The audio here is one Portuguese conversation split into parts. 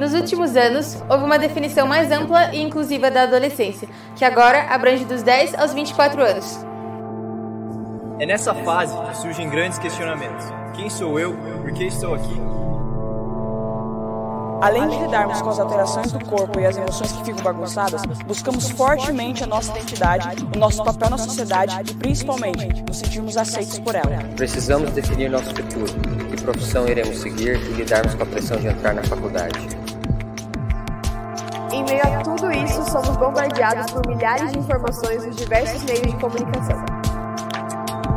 Nos últimos anos, houve uma definição mais ampla e inclusiva da adolescência, que agora abrange dos 10 aos 24 anos. É nessa fase que surgem grandes questionamentos. Quem sou eu? Por que estou aqui? Além de lidarmos com as alterações do corpo e as emoções que ficam bagunçadas, buscamos fortemente a nossa identidade, o nosso papel na sociedade e, principalmente, nos sentirmos aceitos por ela. Precisamos definir nosso futuro, que profissão iremos seguir e lidarmos com a pressão de entrar na faculdade. Em meio a tudo isso, somos bombardeados por milhares de informações nos diversos meios de comunicação.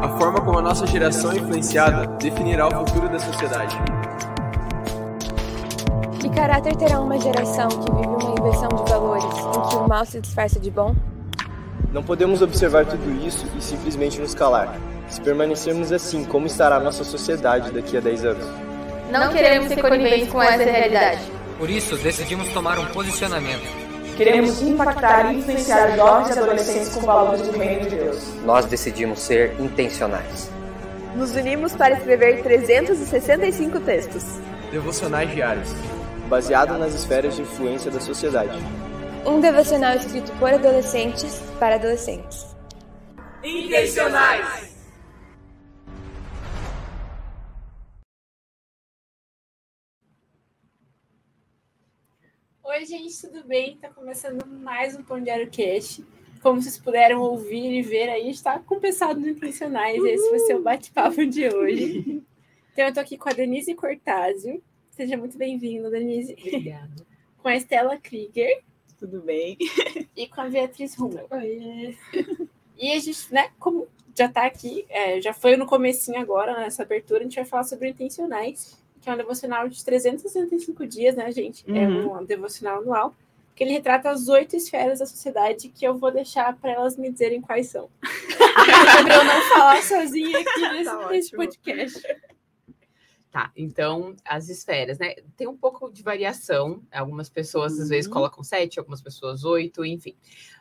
A forma como a nossa geração é influenciada definirá o futuro da sociedade. Que caráter terá uma geração que vive uma inversão de valores, em que o mal se disfarça de bom? Não podemos observar tudo isso e simplesmente nos calar. Se permanecermos assim, como estará a nossa sociedade daqui a 10 anos? Não queremos ser coniventes com essa realidade. Por isso, decidimos tomar um posicionamento. Queremos impactar e influenciar jovens e adolescentes com valores do reino de Deus. Nós decidimos ser intencionais. Nos unimos para escrever 365 textos. Devocionais diários. Baseado nas esferas de influência da sociedade. Um devocional escrito por adolescentes para adolescentes. Intencionais! Gente, tudo bem? Tá começando mais um Pão Diário Cast. Como vocês puderam ouvir e ver aí, está compensado no Intencionais. Esse vai ser o bate-papo de hoje. Então, eu tô aqui com a Denise Cortázio. Seja muito bem-vinda, Denise. Obrigada. Com a Estela Krieger Tudo bem? e com a Beatriz Rummel. E a gente, né, como já tá aqui, é, já foi no comecinho agora, nessa abertura, a gente vai falar sobre Intencionais, que é um devocional de 365 dias, né, gente? É Uhum. um devocional anual, que ele retrata as oito esferas da sociedade que eu vou deixar para elas me dizerem quais são. para eu não falar sozinha aqui nesse, Tá nesse ótimo. podcast. Tá, então as esferas, né? Tem um pouco de variação. Algumas pessoas às vezes colocam sete, algumas pessoas oito, enfim.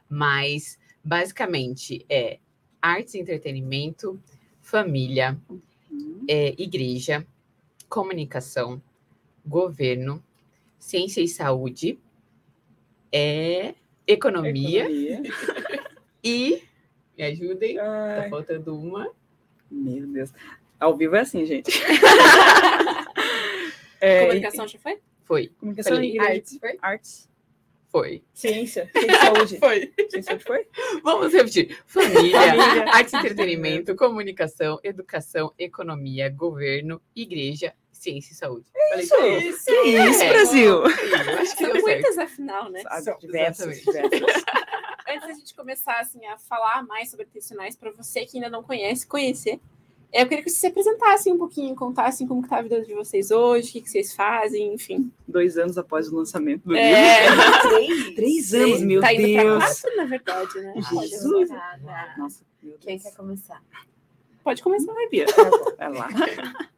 Mas basicamente é artes e entretenimento, família, é, igreja, comunicação, governo, ciência e saúde, é, economia, e. Me ajudem, tá Ai, faltando uma. meu Deus. Ao vivo é assim, gente. É, Comunicação já foi? Foi, comunicação Falei, e. Artes, foi? Artes. foi. Ciência. Ciência e saúde. Foi. Ciência foi? Vamos repetir. Família, Família. arte e entretenimento, comunicação, educação, economia, governo, igreja, ciência e saúde. Falei isso. tudo? Isso. Que isso, Brasil? Eu acho que São deu certo. muitas, afinal, né? São, diversas, diversas. Antes da gente começar assim, a falar mais sobre intencionais, para você que ainda não conhece, conhecer, eu queria que vocês se apresentassem um pouquinho, contassem como que tá a vida de vocês hoje, o que, que vocês fazem, enfim. Dois anos após o lançamento do livro. É, três. Três anos, meu tá indo Deus. Pra quatro, na verdade, né? Jesus. Nada. Nossa, meu Quem quer começar? Pode começar. Vai, Bia. Vai lá.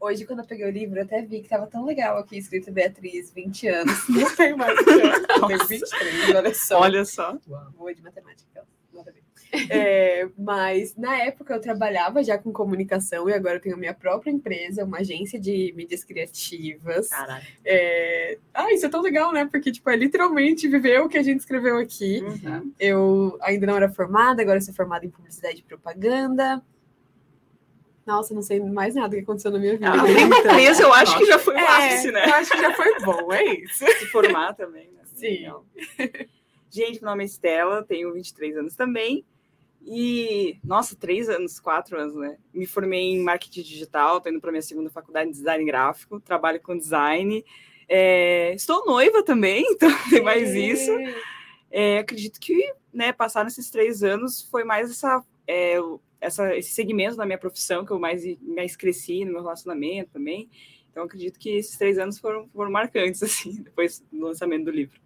Hoje, quando eu peguei o livro, eu até vi que tava tão legal aqui, escrito Beatriz, 20 anos. Não tem mais. Tenho 23, olha só. Olha só. Boa de matemática. nada. É, mas na época eu trabalhava já com comunicação e agora eu tenho a minha própria empresa, uma agência de mídias criativas. Caralho. É... Ah, isso é tão legal, né? Porque, tipo, é literalmente viver o que a gente escreveu aqui. Uhum. Eu ainda não era formada, agora sou formada em publicidade e propaganda. Nossa, não sei mais nada que aconteceu na minha vida. Ah, tem empresa, eu acho que já foi um É, ápice, né? Eu acho que já foi bom, é isso. Se formar também, né? Sim. Gente, meu nome é Estela, tenho 23 anos também. E, nossa, três anos, quatro anos, né? Me formei em marketing digital, estou indo para minha segunda faculdade de design gráfico, trabalho com design. É, estou noiva também, então tem mais isso. É, acredito que, né, passar nesses três anos foi mais essa, é, o- essa, esse segmento da minha profissão que eu mais, mais cresci no meu relacionamento também. Então, acredito que esses três anos foram, foram marcantes, assim, depois do lançamento do livro.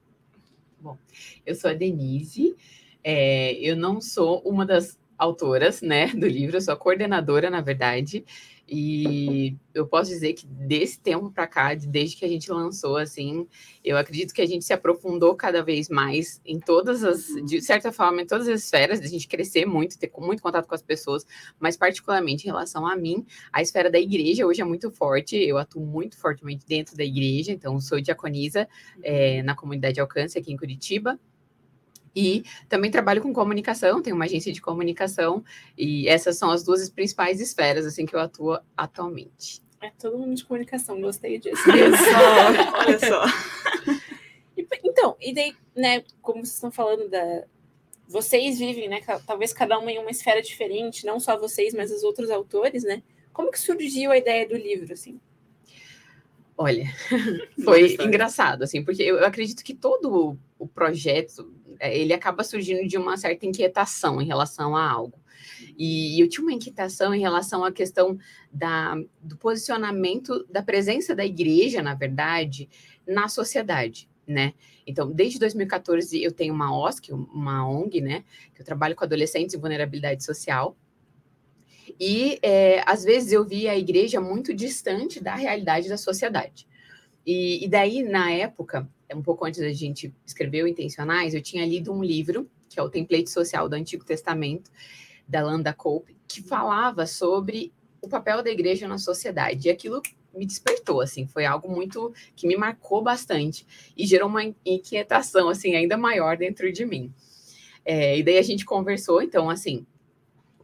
Eu sou a Denise. é, eu não sou uma das autoras, né, do livro. Eu sou a coordenadora, na verdade. E eu posso dizer que desse tempo para cá, desde que a gente lançou, assim, eu acredito que a gente se aprofundou cada vez mais em todas as, de certa forma, em todas as esferas, de a gente crescer muito, ter muito contato com as pessoas, mas particularmente em relação a mim, a esfera da igreja hoje é muito forte, eu atuo muito fortemente dentro da igreja, então sou diaconisa é, na comunidade Alcance aqui em Curitiba, e também trabalho com comunicação, tenho uma agência de comunicação, e essas são as duas principais esferas assim que eu atuo atualmente. É todo mundo de comunicação, gostei disso. Olha só, olha só. então, e daí, né, como vocês estão falando da. Vocês vivem, né? Talvez cada uma em uma esfera diferente, não só vocês, mas os outros autores, né? Como que surgiu a ideia do livro, assim? Olha, foi engraçado, assim, porque eu acredito que todo o projeto, é, ele acaba surgindo de uma certa inquietação em relação a algo. E eu tinha uma inquietação em relação à questão da, do posicionamento da presença da igreja, na verdade, na sociedade, né? Então, desde 2014 eu tenho uma OSC, uma ONG, né? Que eu trabalho com adolescentes em vulnerabilidade social. E é, às vezes eu via a igreja muito distante da realidade da sociedade. E, e, daí, na época, um pouco antes da gente escrever o Intencionais, eu tinha lido um livro, que é o Template Social do Antigo Testamento, da Landa Cope, que falava sobre o papel da igreja na sociedade. E aquilo me despertou, assim, foi algo muito que me marcou bastante e gerou uma inquietação, assim, ainda maior dentro de mim. É, e daí a gente conversou, então, assim,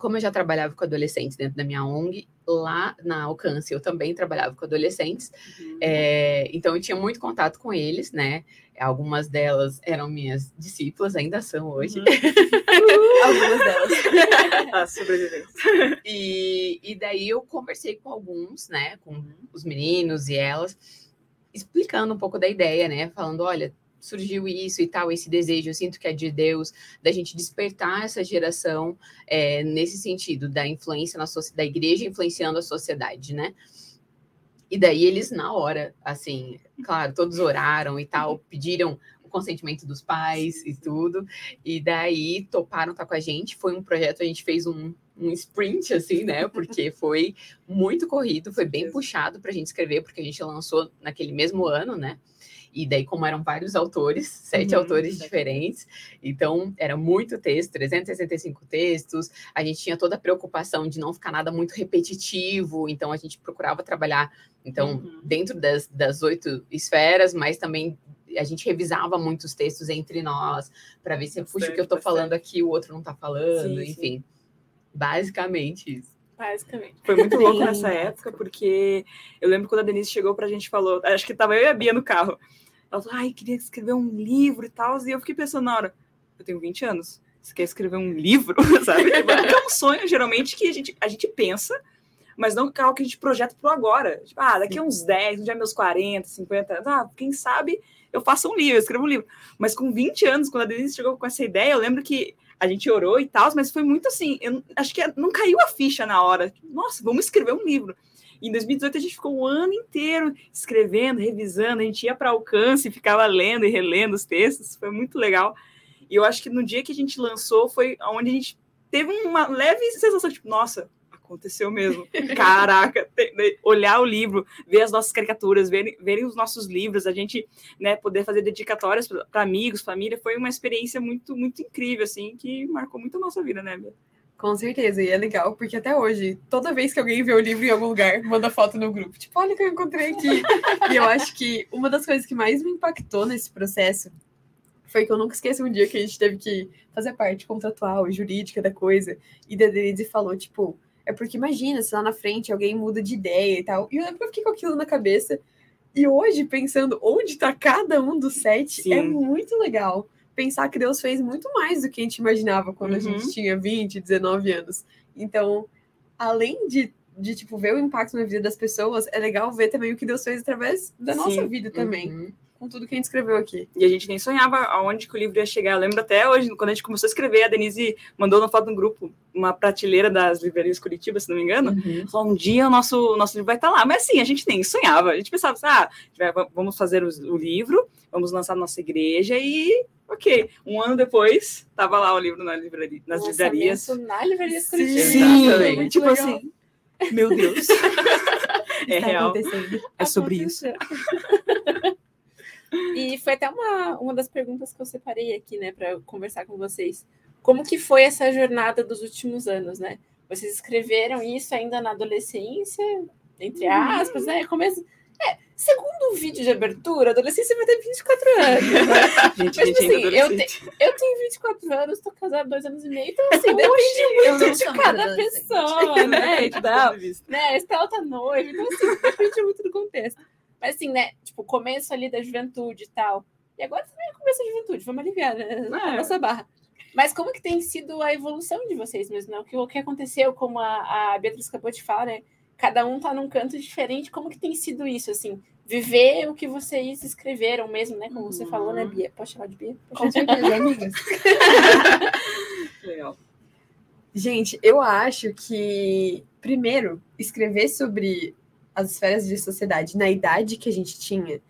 como eu já trabalhava com adolescentes dentro da minha ONG, lá na Alcance eu também trabalhava com adolescentes, uhum. é, então eu tinha muito contato com eles, né? Algumas delas eram minhas discípulas, ainda são hoje. Uhum. Algumas delas. A sobrevivência. E, e daí eu conversei com alguns, né? Com os meninos e elas, explicando um pouco da ideia, né? Falando, olha, surgiu isso e tal, esse desejo, eu sinto que é de Deus, da gente despertar essa geração é, nesse sentido, da influência na da igreja influenciando a sociedade, né? E daí eles, na hora, assim, claro, todos oraram e tal, pediram o consentimento dos pais e tudo, e daí toparam estar tá com a gente. Foi um projeto, a gente fez um, um sprint, assim, né? Porque foi muito corrido, foi bem puxado para a gente escrever, porque a gente lançou naquele mesmo ano, né? E daí, como eram vários autores, sete uhum, autores diferentes, então era muito texto, 365 textos. A gente tinha toda a preocupação de não ficar nada muito repetitivo, então a gente procurava trabalhar então uhum. dentro das, das oito esferas, mas também a gente revisava muitos textos entre nós para ver se puxa o que eu estou falando aqui, o outro não está falando, sim, enfim. Sim. Basicamente isso. Basicamente. Foi muito louco nessa época, porque eu lembro quando a Denise chegou para a gente falou, acho que tava eu e a Bia no carro. Ela falou, ai, queria escrever um livro e tal. E eu fiquei pensando na hora, eu tenho 20 anos, você quer escrever um livro, sabe? É um sonho, geralmente, que a gente, a gente pensa, mas não é algo que a gente projeta pro agora. Tipo, ah, daqui a uns 10, um dia meus 40, 50 anos, ah, quem sabe eu faço um livro, eu escrevo um livro. Mas com 20 anos, quando a Denise chegou com essa ideia, eu lembro que a gente orou e tal, mas foi muito assim, eu acho que não caiu a ficha na hora. Nossa, vamos escrever um livro. Em 2018 a gente ficou o ano inteiro escrevendo, revisando, a gente ia para alcance ficava lendo e relendo os textos, foi muito legal. E eu acho que no dia que a gente lançou foi onde a gente teve uma leve sensação, tipo, nossa, aconteceu mesmo. Caraca, olhar o livro, ver as nossas caricaturas, ver, verem os nossos livros, a gente né, poder fazer dedicatórias para amigos, família, foi uma experiência muito, muito incrível, assim, que marcou muito a nossa vida, né, Bia? Com certeza, e é legal, porque até hoje, toda vez que alguém vê o livro em algum lugar, manda foto no grupo, tipo, olha o que eu encontrei aqui. e eu acho que uma das coisas que mais me impactou nesse processo foi que eu nunca esqueci um dia que a gente teve que fazer parte contratual, jurídica da coisa, e da Denise falou, tipo, é porque imagina se lá na frente alguém muda de ideia e tal. E eu lembro que eu fiquei com aquilo na cabeça, e hoje, pensando onde está cada um dos sete, é Sim. é muito legal pensar que Deus fez muito mais do que a gente imaginava quando uhum. a gente tinha 20, 19 anos. Então, além de, de tipo, ver o impacto na vida das pessoas, é legal ver também o que Deus fez através da Sim. nossa vida também. Uhum. Com tudo que a gente escreveu aqui. E a gente nem sonhava aonde que o livro ia chegar. Eu lembro até hoje, quando a gente começou a escrever, a Denise mandou uma foto no grupo, uma prateleira das livrarias Curitiba, se não me engano. Uhum. Falou, um dia o nosso, nosso livro vai estar lá. Mas assim, a gente nem sonhava. A gente pensava assim, ah, vamos fazer o livro, vamos lançar na nossa igreja e Ok, um ano depois, tava lá o livro na livraria, nas livrarias. Na livraria Sim, Sim tipo legal. assim. Meu Deus. é Está real. É sobre isso. E foi até uma, uma das perguntas que eu separei aqui, né, para conversar com vocês. Como que foi essa jornada dos últimos anos, né? Vocês escreveram isso ainda na adolescência, entre aspas, né? Começo. É, segundo o vídeo de abertura, a adolescência vai ter 24 anos. Né? Gente, Mas, gente, assim, eu, te- eu tenho 24 anos, tô casada dois anos e meio, então assim, depende muito de cada pessoa, né? Tal. né? Estela tá noiva, então assim, depende muito do contexto. Mas assim, né? Tipo, começo ali da juventude e tal. E agora também é começo da juventude, vamos aliviar, né? É. nossa barra. Mas como que tem sido a evolução de vocês mesmo, né? O que, o que aconteceu, como a, a Beatriz acabou de falar, né? Cada um tá num canto diferente. Como que tem sido isso, assim? Viver o que vocês escreveram mesmo, né? Como você falou, né, Bia? Pode chamar de Bia? Com certeza, amigas. Legal. Gente, eu acho que, primeiro, escrever sobre as esferas de sociedade na idade que a gente tinha,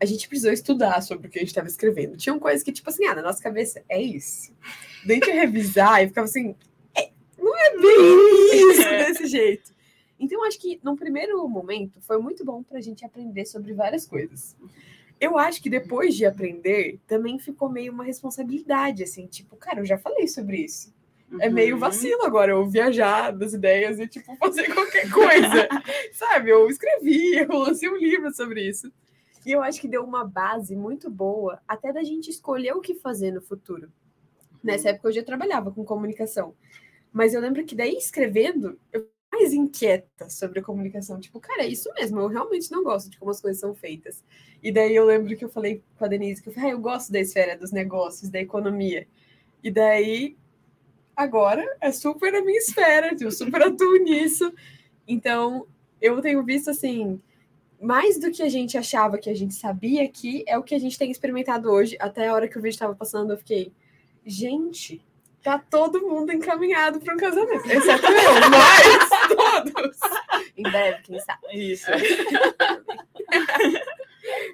a gente precisou estudar sobre o que a gente estava escrevendo. Tinham coisas que, tipo assim, ah, na nossa cabeça, é isso. Daí gente ia revisar e ficava assim, "É, não é bem isso É. desse jeito. Então, acho que, num primeiro momento, foi muito bom para a gente aprender sobre várias coisas. Eu acho que depois de aprender, também ficou meio uma responsabilidade, assim, tipo, cara, eu já falei sobre isso. É meio Uhum. vacilo agora eu viajar das ideias e, tipo, fazer qualquer coisa. Sabe? Eu escrevi, eu lancei um livro sobre isso. E eu acho que deu uma base muito boa até da gente escolher o que fazer no futuro. Nessa época eu já trabalhava com comunicação. Mas eu lembro que daí escrevendo, eu fiquei mais inquieta sobre a comunicação. Tipo, cara, é isso mesmo, eu realmente não gosto de como as coisas são feitas. E daí eu lembro que eu falei com a Denise, que eu falei, ah, eu gosto da esfera dos negócios, da economia. E daí agora é super a minha esfera, eu super atuo nisso. Então, eu tenho visto assim, mais do que a gente achava que a gente sabia que é o que a gente tem experimentado hoje. Até a hora que o vídeo estava passando, eu fiquei, gente, tá todo mundo encaminhado para um casamento, exceto eu, mas todos. Em breve, quem sabe. Isso.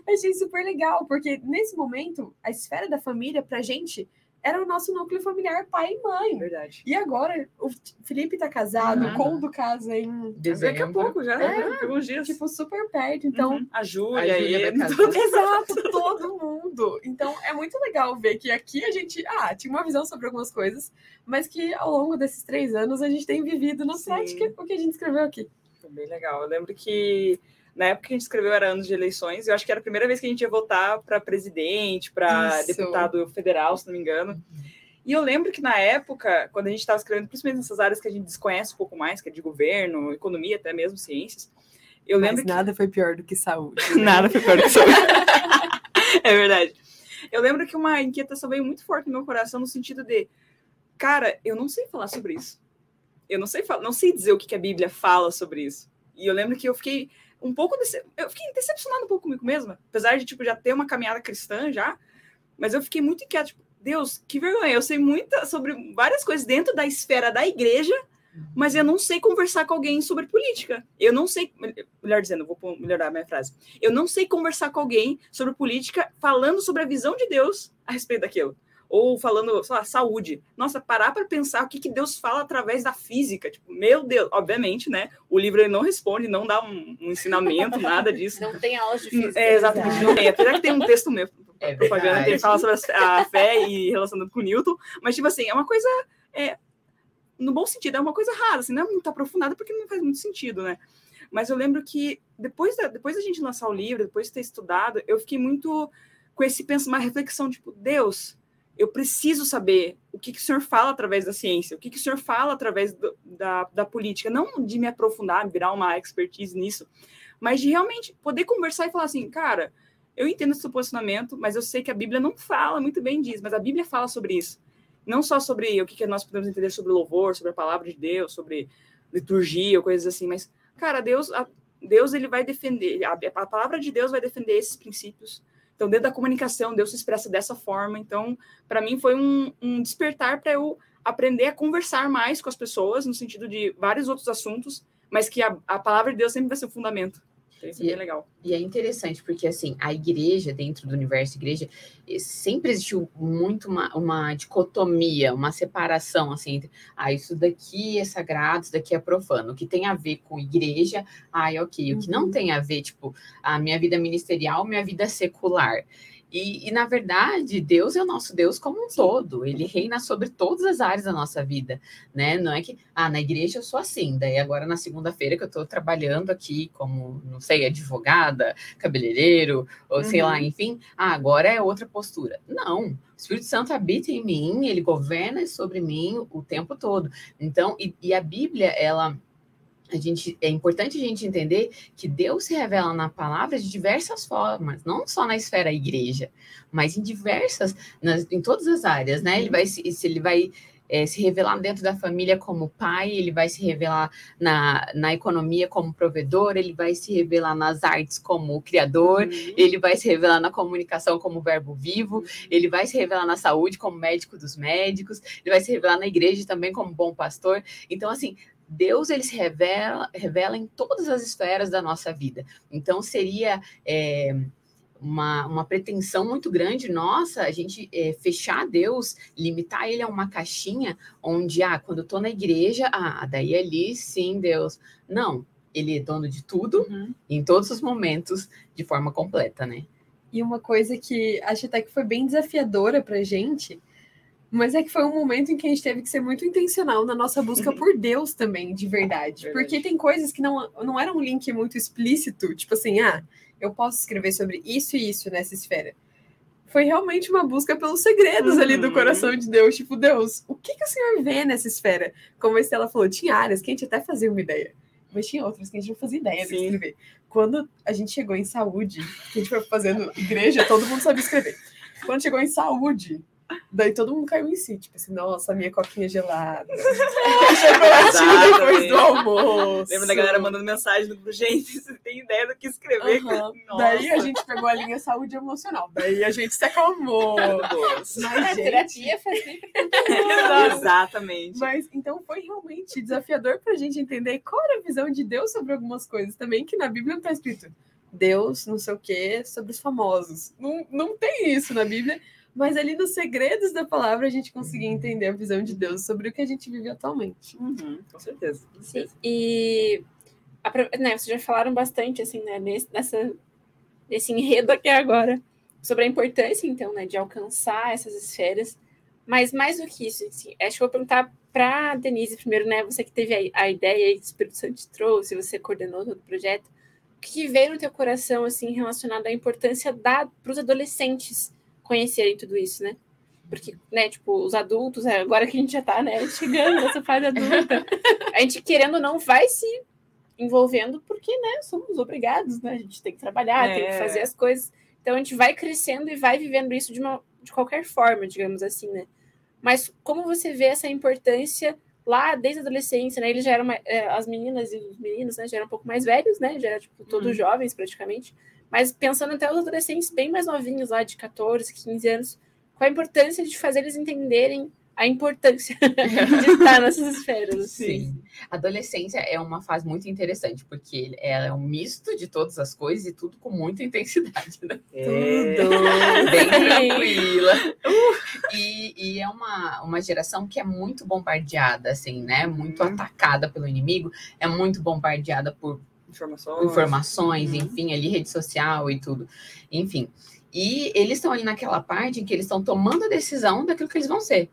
Achei super legal, porque nesse momento, a esfera da família, pra gente, era o nosso núcleo familiar pai e mãe. Verdade. E agora, o Felipe tá casado, Uhum. o Coldo casa em. Daqui a pouco já, É, né? Alguns dias. Tipo, super perto. Então, Uhum. A Júlia, A Júlia e- casar. Exato, todo mundo. Então é muito legal ver que aqui a gente ah, tinha uma visão sobre algumas coisas, mas que ao longo desses três anos a gente tem vivido na Sim. prática o que a gente escreveu aqui. Foi bem legal. Eu lembro que na época que a gente escreveu era anos de eleições, eu acho que era a primeira vez que a gente ia votar para presidente, para deputado federal, se não me engano. E eu lembro que na época, quando a gente estava escrevendo, principalmente nessas áreas que a gente desconhece um pouco mais, que é de governo, economia, até mesmo ciências, eu lembro Mas que nada foi pior do que saúde. né? Nada foi pior que saúde. é verdade. Eu lembro que uma inquietação veio muito forte no meu coração no sentido de, cara, eu não sei falar sobre isso. Eu não sei não sei dizer o que, que a Bíblia fala sobre isso. E eu lembro que eu fiquei um pouco dece... eu fiquei decepcionado um pouco comigo mesma, apesar de tipo já ter uma caminhada cristã já, mas eu fiquei muito inquieto, tipo, Deus, que vergonha, eu sei muita sobre várias coisas dentro da esfera da igreja, mas eu não sei conversar com alguém sobre política. Eu não sei, melhor dizendo, vou melhorar minha frase. Eu não sei conversar com alguém sobre política falando sobre a visão de Deus a respeito daquilo. Ou falando, sei lá, saúde. Nossa, parar para pensar o que, que Deus fala através da física. Tipo, meu Deus, obviamente, né? O livro ele não responde, não dá um, um ensinamento, nada disso. Não tem aulas de física. É, exatamente, não tem. Apesar que tem um texto meu, É propaganda, que ele fala sobre a a fé e relacionando com Newton, mas, tipo assim, é uma coisa, é, no bom sentido, é uma coisa rara, assim, não é muito aprofundada porque não faz muito sentido, né? Mas eu lembro que depois da, depois da gente lançar o livro, depois de ter estudado, eu fiquei muito com esse pensamento, uma reflexão, tipo, Deus, eu preciso saber o que, que o senhor fala através da ciência, o que, que o senhor fala através do- da, da política, não de me aprofundar, virar uma expertise nisso, mas de realmente poder conversar e falar assim, cara, eu entendo esse seu posicionamento, mas eu sei que a Bíblia não fala muito bem disso, mas a Bíblia fala sobre isso. Não só sobre o que, que nós podemos entender sobre louvor, sobre a palavra de Deus, sobre liturgia coisas assim, mas, cara, Deus, a- Deus ele vai defender, a, a palavra de Deus vai defender esses princípios. Então, dentro da comunicação, Deus se expressa dessa forma. Então, para mim, foi um, um despertar para eu aprender a conversar mais com as pessoas, no sentido de vários outros assuntos, mas que a, a palavra de Deus sempre vai ser o fundamento. Isso é bem legal. E é interessante, porque assim, a igreja, dentro do universo igreja, eh, sempre existiu muito uma, uma dicotomia, uma separação, assim, entre, ah, isso daqui é sagrado, isso daqui é profano. O que tem a ver com igreja, ah, é ok. O que não tem a ver, tipo, a minha vida ministerial, minha vida secular. E, e, na verdade, Deus é o nosso Deus como um todo. Ele reina sobre todas as áreas da nossa vida, né? Não é que, ah, na igreja eu sou assim, daí agora na segunda-feira que eu estou trabalhando aqui como, não sei, advogada, cabeleireiro, ou sei lá, Uhum. enfim, ah, agora é outra postura. Não. O Espírito Santo habita em mim, ele governa sobre mim o tempo todo. Então, e, e a Bíblia, ela a gente é importante a gente entender que Deus se revela na palavra de diversas formas, não só na esfera igreja, mas em diversas, nas, em todas as áreas, né? Ele vai se, ele vai é, se revelar dentro da família como pai, ele vai se revelar na, na economia como provedor, ele vai se revelar nas artes como criador, ele vai se revelar na comunicação como verbo vivo, ele vai se revelar na saúde como médico dos médicos, ele vai se revelar na igreja também como bom pastor. Então, assim, Deus ele se revela, revela em todas as esferas da nossa vida. Então seria é, uma, uma pretensão muito grande nossa a gente é, fechar Deus, limitar ele a uma caixinha onde, ah, quando eu tô na igreja, ah, daí ali sim, Deus. Não, ele é dono de tudo, em todos os momentos, de forma completa, né? E uma coisa que acho até que foi bem desafiadora pra gente, mas é que foi um momento em que a gente teve que ser muito intencional na nossa busca por Deus também, de verdade. Verdade. Porque tem coisas que não, não era um link muito explícito, tipo assim, ah, eu posso escrever sobre isso e isso nessa esfera. Foi realmente uma busca pelos segredos ali do Uhum. coração de Deus. Tipo, Deus, o que, que o Senhor vê nessa esfera? Como a Estela falou, tinha áreas que a gente até fazia uma ideia, mas tinha outras que a gente não fazia ideia de escrever. Quando a gente chegou em saúde, que a gente foi fazendo igreja, todo mundo sabia escrever. Quando chegou em saúde, daí todo mundo caiu em si, tipo assim, nossa, minha coquinha gelada. Chocolatinho depois do almoço. Lembra da galera mandando mensagem grupo, gente, você tem ideia do que escrever? Nossa. Daí a gente pegou a linha saúde emocional. Daí a gente se acalmou. Mas, A gente, terapia faz bem Exatamente. Mas então foi realmente desafiador pra gente entender qual era a visão de Deus sobre algumas coisas também, que na Bíblia não tá escrito Deus, não sei o quê, sobre os famosos. Não, não tem isso na Bíblia, mas ali nos segredos da palavra a gente conseguia entender a visão de Deus sobre o que a gente vive atualmente. Uhum, com certeza. Sim, e a pro- né, vocês já falaram bastante assim, né, nesse, nessa, nesse enredo aqui agora, sobre a importância, então, né, de alcançar essas esferas. Mas mais do que isso, assim, acho que eu vou perguntar para Denise primeiro, né? Você que teve a, a ideia que o Espírito Santo te trouxe, você coordenou todo o projeto. O que veio no teu coração, assim, relacionado à importância para os adolescentes conhecerem tudo isso, né? Porque, né, tipo, os adultos, é, agora que a gente já tá, né, chegando nessa fase adulta, a gente, querendo ou não, vai se envolvendo porque, né, somos obrigados, né? A gente tem que trabalhar, tem que É. fazer as coisas. Então a gente vai crescendo e vai vivendo isso de, uma, de qualquer forma, digamos assim, né? Mas como você vê essa importância lá desde a adolescência, né? Eles já eram, é, as meninas e os meninos, né? Já eram um pouco mais velhos, né? Já eram, tipo, todos Uhum. jovens, praticamente. Mas pensando até os adolescentes bem mais novinhos, lá de 14, 15 anos, qual a importância de fazer eles entenderem a importância de estar nessas esferas. Sim. Adolescência é uma fase muito interessante, porque ela é um misto de todas as coisas e tudo com muita intensidade, né? Tudo. Bem tranquila. E, e é uma, uma geração que é muito bombardeada, assim, né? Muito atacada pelo inimigo, é muito bombardeada por Informações. informações, enfim, ali rede social e tudo. Enfim. E eles estão ali naquela parte em que eles estão tomando a decisão daquilo que eles vão ser.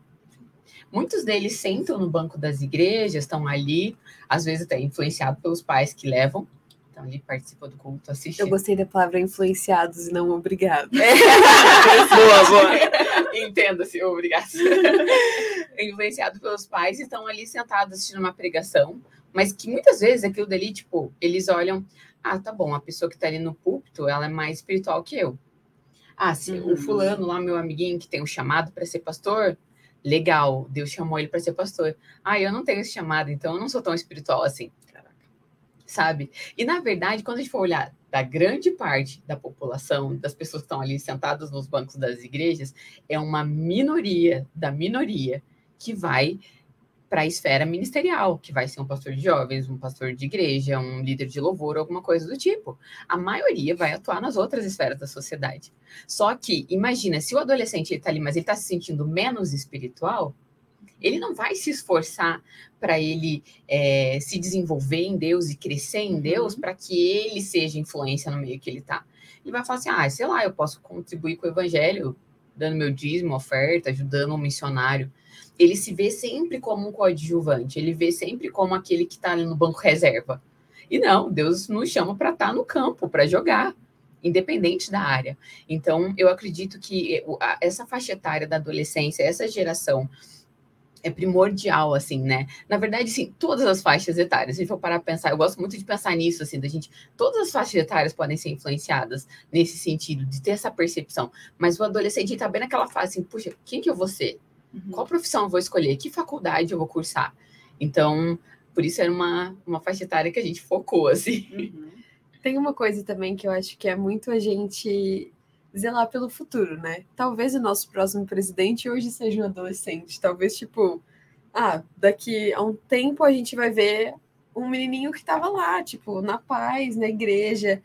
Muitos deles sentam no banco das igrejas, estão ali, às vezes até influenciados pelos pais que levam, estão ali, participam do culto, assistem. Eu gostei da palavra influenciados e não obrigado. boa, boa. Entenda-se, obrigado. Influenciado pelos pais e estão ali sentados assistindo uma pregação, mas que muitas vezes aquilo dali, tipo, eles olham, ah, tá bom, a pessoa que tá ali no púlpito, ela é mais espiritual que eu. Ah, se o Uhum. fulano lá, meu amiguinho que tem um chamado para ser pastor, legal, Deus chamou ele para ser pastor. Ah, eu não tenho esse chamado, então eu não sou tão espiritual assim. Sabe? E na verdade, quando a gente for olhar da grande parte da população, das pessoas que estão ali sentadas nos bancos das igrejas, é uma minoria da minoria que vai para a esfera ministerial, que vai ser um pastor de jovens, um pastor de igreja, um líder de louvor, alguma coisa do tipo. A maioria vai atuar nas outras esferas da sociedade. Só que, imagina, se o adolescente está ali, mas ele está se sentindo menos espiritual, ele não vai se esforçar para ele é, se desenvolver em Deus e crescer em Deus para que ele seja influência no meio que ele está. Ele vai falar assim: ah, sei lá, eu posso contribuir com o evangelho, dando meu dízimo, oferta, ajudando um missionário. Ele se vê sempre como um coadjuvante, ele vê sempre como aquele que está ali no banco reserva. E não, Deus nos chama para estar tá no campo, para jogar, independente da área. Então, eu acredito que essa faixa etária da adolescência, essa geração é primordial, assim, né? Na verdade, sim, todas as faixas etárias, se a gente for parar para pensar, eu gosto muito de pensar nisso, assim, da gente, todas as faixas etárias podem ser influenciadas nesse sentido, de ter essa percepção, mas o adolescente está bem naquela fase, assim, puxa, quem que eu vou ser? Uhum. Qual profissão eu vou escolher? Que faculdade eu vou cursar? Então, por isso era uma, uma faixa etária que a gente focou, assim. Uhum. Tem uma coisa também que eu acho que é muito a gente zelar pelo futuro, né? Talvez o nosso próximo presidente hoje seja um adolescente. Talvez, tipo, ah, daqui a um tempo a gente vai ver um menininho que estava lá, tipo, na paz, na igreja.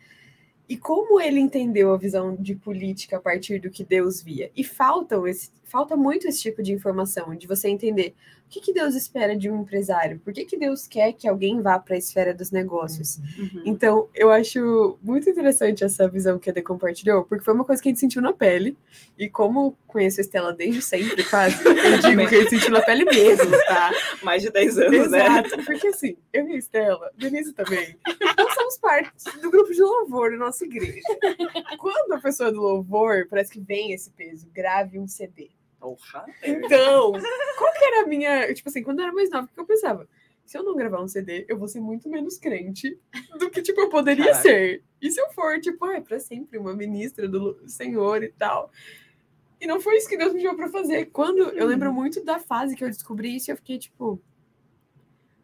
E como ele entendeu a visão de política a partir do que Deus via? E falta, esse, falta muito esse tipo de informação, de você entender o que, que Deus espera de um empresário? Por que, que Deus quer que alguém vá para a esfera dos negócios? Uhum. Então, eu acho muito interessante essa visão que a Ede compartilhou, porque foi uma coisa que a gente sentiu na pele. E como conheço a Estela desde sempre, quase, eu digo que a gente sentiu na pele mesmo, tá? Mais de 10 anos, Exato, né? Exato, porque assim, eu e a Estela, Denise também, nós somos parte do grupo de louvor da nossa igreja. Quando a pessoa do louvor, parece que vem esse peso, grave um CD. Então, qual que era a minha. Tipo assim, quando eu era mais nova, o que eu pensava? Se eu não gravar um CD, eu vou ser muito menos crente do que, tipo, eu poderia Caraca. ser. E se eu for, tipo, ah, é pra sempre uma ministra do Senhor e tal. E não foi isso que Deus me chamou pra fazer. Quando eu lembro uhum. muito da fase que eu descobri isso, eu fiquei, tipo,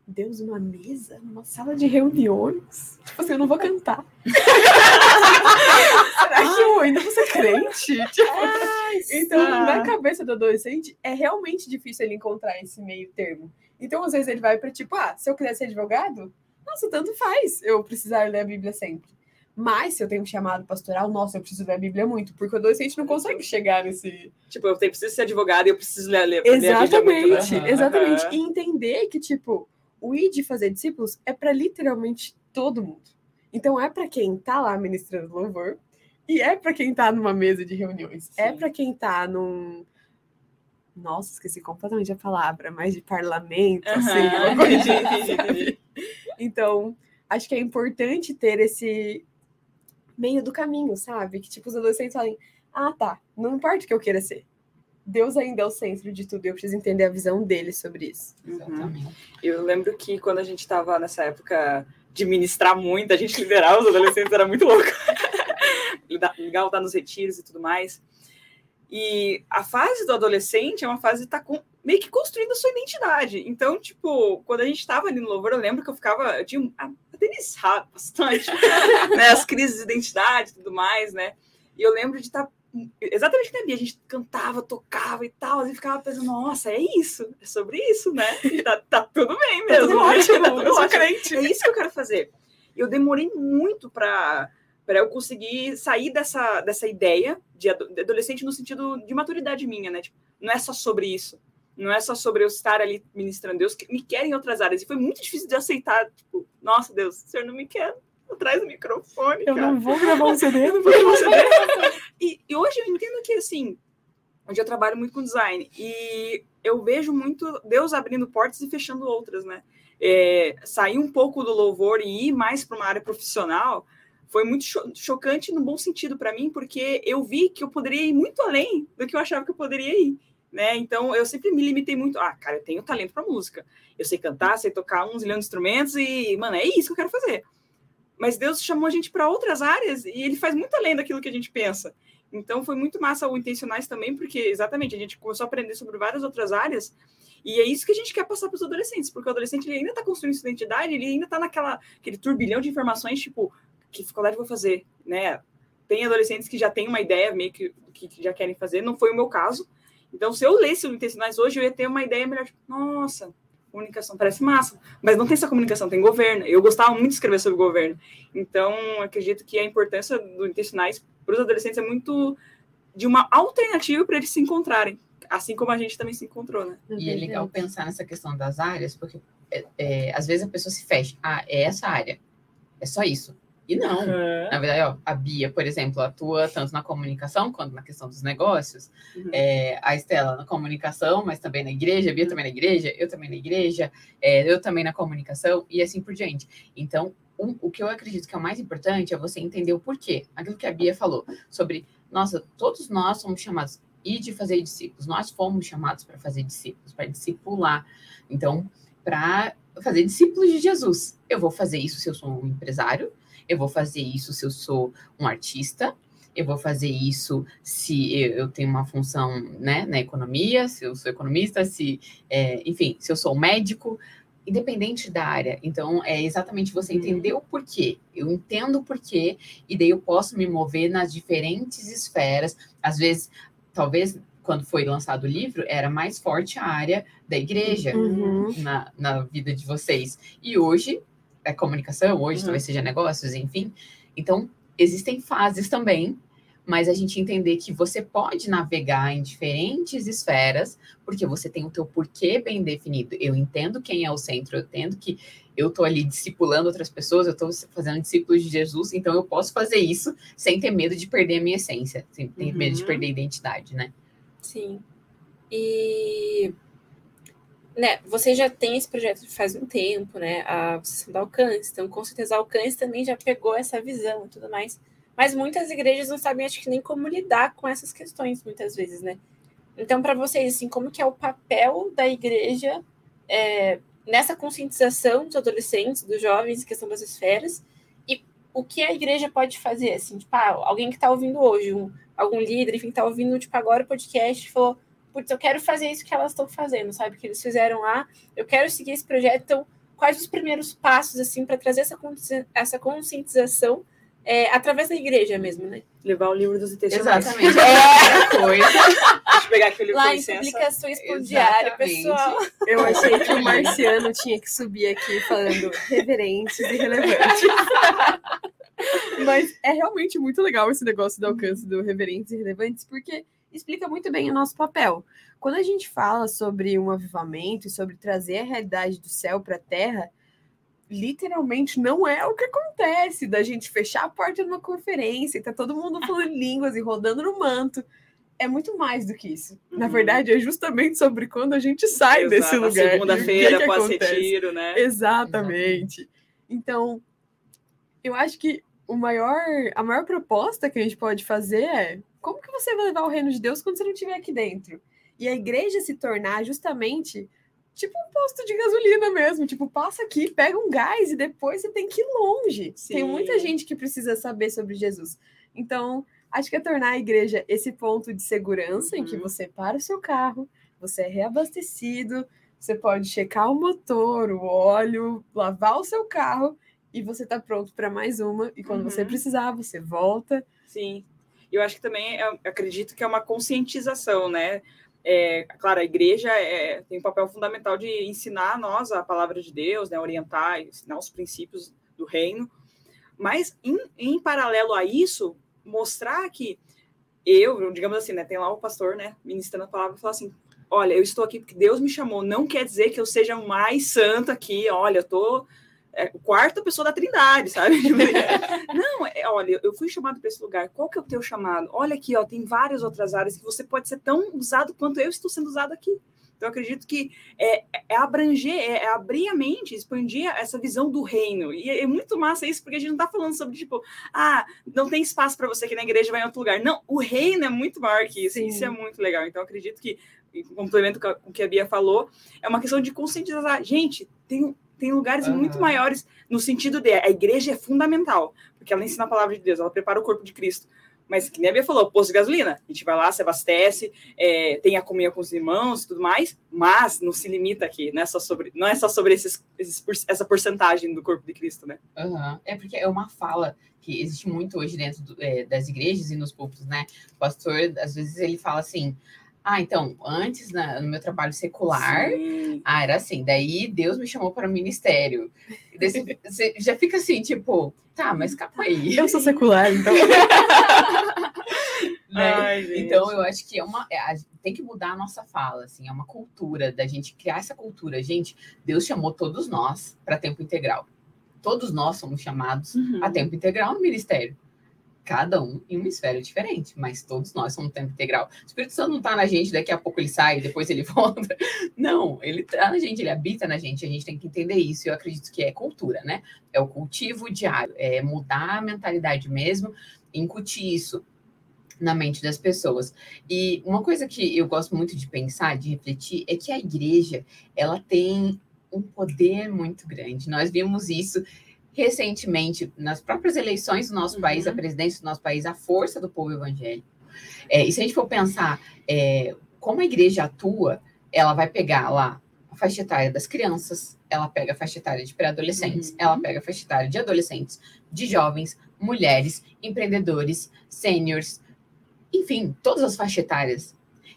Deus, uma mesa, numa sala de reuniões. Tipo assim, eu não vou cantar. Será que eu ainda vou ser crente? Tipo, Ai, então, na cabeça do adolescente, é realmente difícil ele encontrar esse meio termo. Então, às vezes, ele vai para tipo, ah, se eu quiser ser advogado, nossa, tanto faz eu precisar ler a Bíblia sempre. Mas se eu tenho um chamado pastoral, nossa, eu preciso ler a Bíblia muito, porque o adolescente não consegue chegar nesse. Tipo, eu tenho, preciso ser advogado e eu preciso ler, ler, exatamente, ler a Bíblia muito. Né? Exatamente. Uhum. E entender que, tipo, o ir de fazer discípulos é para literalmente todo mundo. Então é para quem está lá ministrando louvor e é para quem está numa mesa de reuniões. É Sim. É para quem está num nossa, esqueci completamente a palavra, mas de parlamento, uhum. assim, uma coisa, Então, acho que é importante ter esse meio do caminho, sabe? Que tipo os adolescentes falem: "Ah, tá, não importa o que eu queira ser. Deus ainda é o centro de tudo, eu preciso entender a visão dele sobre isso. Uhum. Eu lembro que quando a gente estava nessa época de ministrar muito, a gente liderava os adolescentes, era muito louco. Legal estar nos retiros e tudo mais. E a fase do adolescente é uma fase de estar tá com, meio que construindo a sua identidade. Então, tipo, quando a gente estava ali no louvor, eu lembro que eu ficava, eu tinha até iniciado bastante, né, as crises de identidade e tudo mais, né? E eu lembro de estar tá exatamente que a gente cantava, tocava e tal, e ficava pensando, nossa, é isso, é sobre isso, né? Tá, tá tudo bem mesmo. Tá tudo ótimo, tá tudo eu sou crente. É isso que eu quero fazer. Eu demorei muito para para eu conseguir sair dessa, dessa ideia de adolescente no sentido de maturidade minha, né? Tipo, não é só sobre isso. Não é só sobre eu estar ali ministrando. Deus me quer em outras áreas. E foi muito difícil de aceitar. Tipo, nossa, Deus, o senhor não me quer atrás do microfone. Eu cara. não vou gravar um CD. Eu não vou gravar um CD. Hoje eu entendo que, assim, hoje eu trabalho muito com design e eu vejo muito Deus abrindo portas e fechando outras, né? É, sair um pouco do louvor e ir mais para uma área profissional foi muito cho chocante no bom sentido para mim, porque eu vi que eu poderia ir muito além do que eu achava que eu poderia ir. Né? Então eu sempre me limitei muito. Ah, cara, eu tenho talento para música. Eu sei cantar, sei tocar uns milhões de instrumentos e, mano, é isso que eu quero fazer mas Deus chamou a gente para outras áreas e ele faz muito além daquilo que a gente pensa. Então foi muito massa o Intencionais também, porque exatamente a gente começou a aprender sobre várias outras áreas e é isso que a gente quer passar para os adolescentes, porque o adolescente ele ainda está construindo sua identidade, ele ainda está naquela aquele turbilhão de informações, tipo, que faculdade vou fazer, né? Tem adolescentes que já têm uma ideia meio que, que já querem fazer, não foi o meu caso. Então, se eu lesse o Intencionais hoje, eu ia ter uma ideia melhor, tipo, nossa, comunicação parece massa, mas não tem essa comunicação, tem governo. Eu gostava muito de escrever sobre governo. Então, acredito que a importância do intestinais para os adolescentes é muito de uma alternativa para eles se encontrarem, assim como a gente também se encontrou, né? E é legal pensar nessa questão das áreas, porque é, é, às vezes a pessoa se fecha. Ah, é essa área. É só isso. E não. Uhum. Na verdade, ó, a Bia, por exemplo, atua tanto na comunicação quanto na questão dos negócios. Uhum. É, a Estela na comunicação, mas também na igreja. A Bia também na igreja. Eu também na igreja. é, eu também na comunicação. E assim por diante. Então, um- o que eu acredito que é o mais importante é você entender o porquê. Aquilo que a Bia falou sobre, nossa, todos nós somos chamados e de fazer discípulos. Nós fomos chamados para fazer discípulos, para discipular. Então, para fazer discípulos de Jesus. Eu vou fazer isso se eu sou um empresário, eu vou fazer isso se eu sou um artista, eu vou fazer isso se eu, eu tenho uma função né, na economia, se eu sou economista, se, é, enfim, se eu sou médico, independente da área. Então, é exatamente você entender o porquê. Eu entendo o porquê, e daí eu posso me mover nas diferentes esferas. Às vezes, talvez quando foi lançado o livro, era mais forte a área da igreja Uhum. na, na vida de vocês. E hoje é comunicação, hoje Uhum. talvez seja negócios, enfim. Então, existem fases também, mas a gente entender que você pode navegar em diferentes esferas, porque você tem o teu porquê bem definido. Eu entendo quem é o centro, eu entendo que eu estou ali discipulando outras pessoas, eu estou fazendo discípulos de Jesus, então eu posso fazer isso sem ter medo de perder a minha essência, sem ter medo de Uhum. perder a identidade, né? Sim. E né, você já tem esse projeto faz um tempo, né? A Associação da Alcance, então com certeza a Alcance também já pegou essa visão e tudo mais. Mas muitas igrejas não sabem, acho que nem como lidar com essas questões, muitas vezes, né? Então, para vocês, assim, como que é o papel da igreja é, nessa conscientização dos adolescentes, dos jovens, questão das esferas, e o que a igreja pode fazer, assim, tipo, ah, alguém que está ouvindo hoje, um, algum líder, enfim, está ouvindo, tipo, agora o podcast, falou, putz, eu quero fazer isso que elas estão fazendo, sabe? Que eles fizeram lá, eu quero seguir esse projeto, então, quais os primeiros passos, assim, para trazer essa conscientização é, através da igreja mesmo, né? Levar o livro dos intestinais. Exatamente. É. coisa. Deixa eu pegar aqui o livro com Lá em licença. publicações por diário, pessoal. Eu achei que o Marciano tinha que subir aqui falando reverentes e relevantes. Mas é realmente muito legal esse negócio do alcance do reverentes e relevantes, porque explica muito bem o nosso papel. Quando a gente fala sobre um avivamento e sobre trazer a realidade do céu para a terra, literalmente não é o que acontece da gente fechar a porta numa conferência e tá todo mundo falando línguas e rodando no manto. É muito mais do que isso. Na Uhum. verdade, é justamente sobre quando a gente sai Exato, desse lugar. Segunda-feira, acontece. pós-retiro, né? Exatamente. Então, eu acho que o maior, a maior proposta que a gente pode fazer é como que você vai levar o reino de Deus quando você não estiver aqui dentro? E a igreja se tornar justamente tipo um posto de gasolina mesmo. Tipo, passa aqui, pega um gás e depois você tem que ir longe. Tem Sim. muita gente que precisa saber sobre Jesus. Então, acho que é tornar a igreja esse ponto de segurança em que Uhum. você para o seu carro, você é reabastecido, você pode checar o motor, o óleo, lavar o seu carro e você tá pronto para mais uma. E quando você Uhum. precisar, você volta. Sim. Eu acho que também, é- acredito que é uma conscientização, né? É, claro, a igreja é, tem um papel fundamental de ensinar a nós a palavra de Deus, né? Orientar, ensinar os princípios do reino. Mas, em, em paralelo a isso, mostrar que eu, digamos assim, né? Tem lá o pastor, né? Ministrando a palavra fala assim, olha, eu estou aqui porque Deus me chamou. Não quer dizer que eu seja mais santo aqui. Olha, eu tô é, quarta pessoa da Trindade, sabe? Não, é, olha, eu fui chamado para esse lugar. Qual que é o teu chamado? Olha aqui, ó, tem várias outras áreas que você pode ser tão usado quanto eu estou sendo usado aqui. Então, eu acredito que é, é abranger, é, é abrir a mente, expandir essa visão do reino. E é, é muito massa isso, porque a gente não está falando sobre, tipo, ah, não tem espaço para você aqui na igreja, vai em outro lugar. Não, o reino é muito maior que isso. Sim. Isso é muito legal. Então, eu acredito que, em complemento com o que a Bia falou, é uma questão de conscientizar. Gente, tem, tem lugares muito Aham. maiores no sentido de a igreja é fundamental, porque ela ensina a palavra de Deus, ela prepara o corpo de Cristo. Mas, que nem a Bia falou, posto de gasolina, a gente vai lá, se abastece, é, tem a comunhão com os irmãos e tudo mais, mas não se limita aqui, não é só sobre, não é só sobre esses, esses essa porcentagem do corpo de Cristo, né? Aham. É porque é uma fala que existe muito hoje dentro do- é, das igrejas e nos púlpitos, né? O pastor, às vezes, ele fala assim: Ah, então, antes, na- no meu trabalho secular, ah, era assim. Daí Deus me chamou para o ministério. E daí Você já fica assim, tipo, tá, mas calma aí. Eu sou secular, então. né? Ai, então eu acho que é uma é, a- tem que mudar a nossa fala assim é uma cultura da gente criar essa cultura gente Deus chamou todos nós para tempo integral todos nós somos chamados Uhum. a tempo integral no ministério cada um em uma esfera diferente mas todos nós somos tempo integral o Espírito Santo não está na gente daqui a pouco ele sai depois ele volta não ele está na gente ele habita na gente a gente tem que entender isso eu acredito que é cultura né é o cultivo diário é mudar a mentalidade mesmo incutir isso na mente das pessoas. E uma coisa que eu gosto muito de pensar, de refletir, é que a igreja, ela tem um poder muito grande. Nós vimos isso recentemente nas próprias eleições do nosso país, a presidência do nosso país, a força do povo evangélico. É, e se a gente for pensar é, como a igreja atua, ela vai pegar lá a faixa etária das crianças, ela pega a faixa etária de pré-adolescentes, ela pega a faixa etária de adolescentes, de jovens, mulheres, empreendedores, sêniors, enfim, todas as faixas etárias.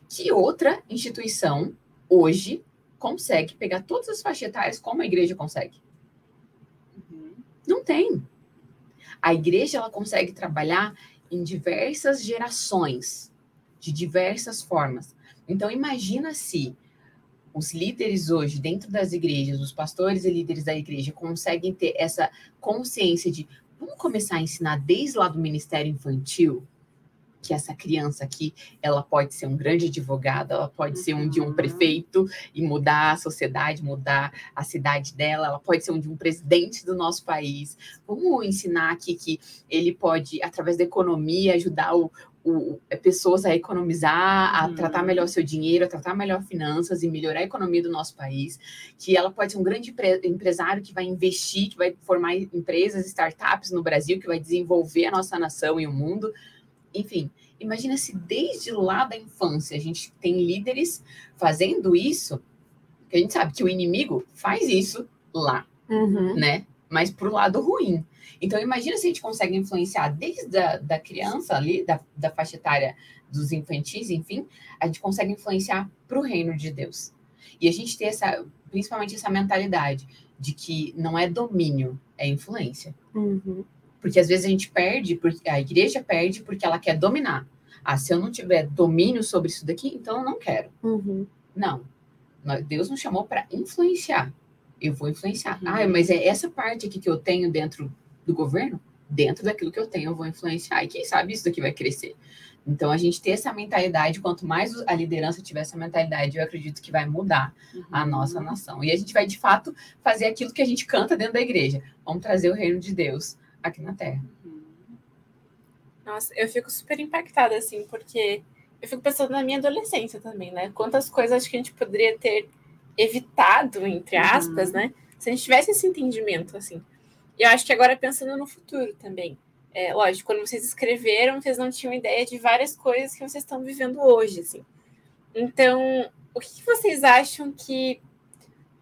Que outra instituição hoje consegue pegar todas as faixas etárias como a igreja consegue? Não tem. A igreja ela consegue trabalhar em diversas gerações, de diversas formas. Então imagina se os líderes hoje dentro das igrejas, os pastores e líderes da igreja conseguem ter essa consciência de vamos começar a ensinar desde lá do ministério infantil que essa criança aqui, ela pode ser um grande advogado, ela pode ser um de um prefeito e mudar a sociedade, mudar a cidade dela, ela pode ser um de um presidente do nosso país. Vamos ensinar aqui que ele pode, através da economia, ajudar o, o- pessoas a economizar, a tratar melhor seu dinheiro, a tratar melhor finanças e melhorar a economia do nosso país, que ela pode ser um grande empre- empresário que vai investir, que vai formar empresas, startups no Brasil, que vai desenvolver a nossa nação e o mundo. Enfim, imagina se desde lá da infância a gente tem líderes fazendo isso, que a gente sabe que o inimigo faz isso lá, né? Mas pro lado ruim. Então, imagina se a gente consegue influenciar desde a da criança ali, da, da faixa etária dos infantis, enfim, a gente consegue influenciar para o reino de Deus. E a gente ter essa, principalmente essa mentalidade de que não é domínio, é influência. Porque às vezes a gente perde, porque a igreja perde porque ela quer dominar. Ah, se eu não tiver domínio sobre isso daqui, então eu não quero. Não. Nós- Deus nos chamou para influenciar. Eu vou influenciar. Ah, mas é essa parte aqui que eu tenho dentro do governo? Dentro daquilo que eu tenho, eu vou influenciar. E quem sabe isso daqui vai crescer. Então, a gente ter essa mentalidade, quanto mais a liderança tiver essa mentalidade, eu acredito que vai mudar a nossa nação. E a gente vai, de fato, fazer aquilo que a gente canta dentro da igreja. Vamos trazer o reino de Deus aqui na terra. Nossa, eu fico super impactada, assim, porque eu fico pensando na minha adolescência também, né? Quantas coisas acho que a gente poderia ter evitado, entre aspas, né? Se a gente tivesse esse entendimento, assim. E eu acho que agora pensando no futuro também. É, lógico, quando vocês escreveram, vocês não tinham ideia de várias coisas que vocês estão vivendo hoje, assim. Então, o que vocês acham que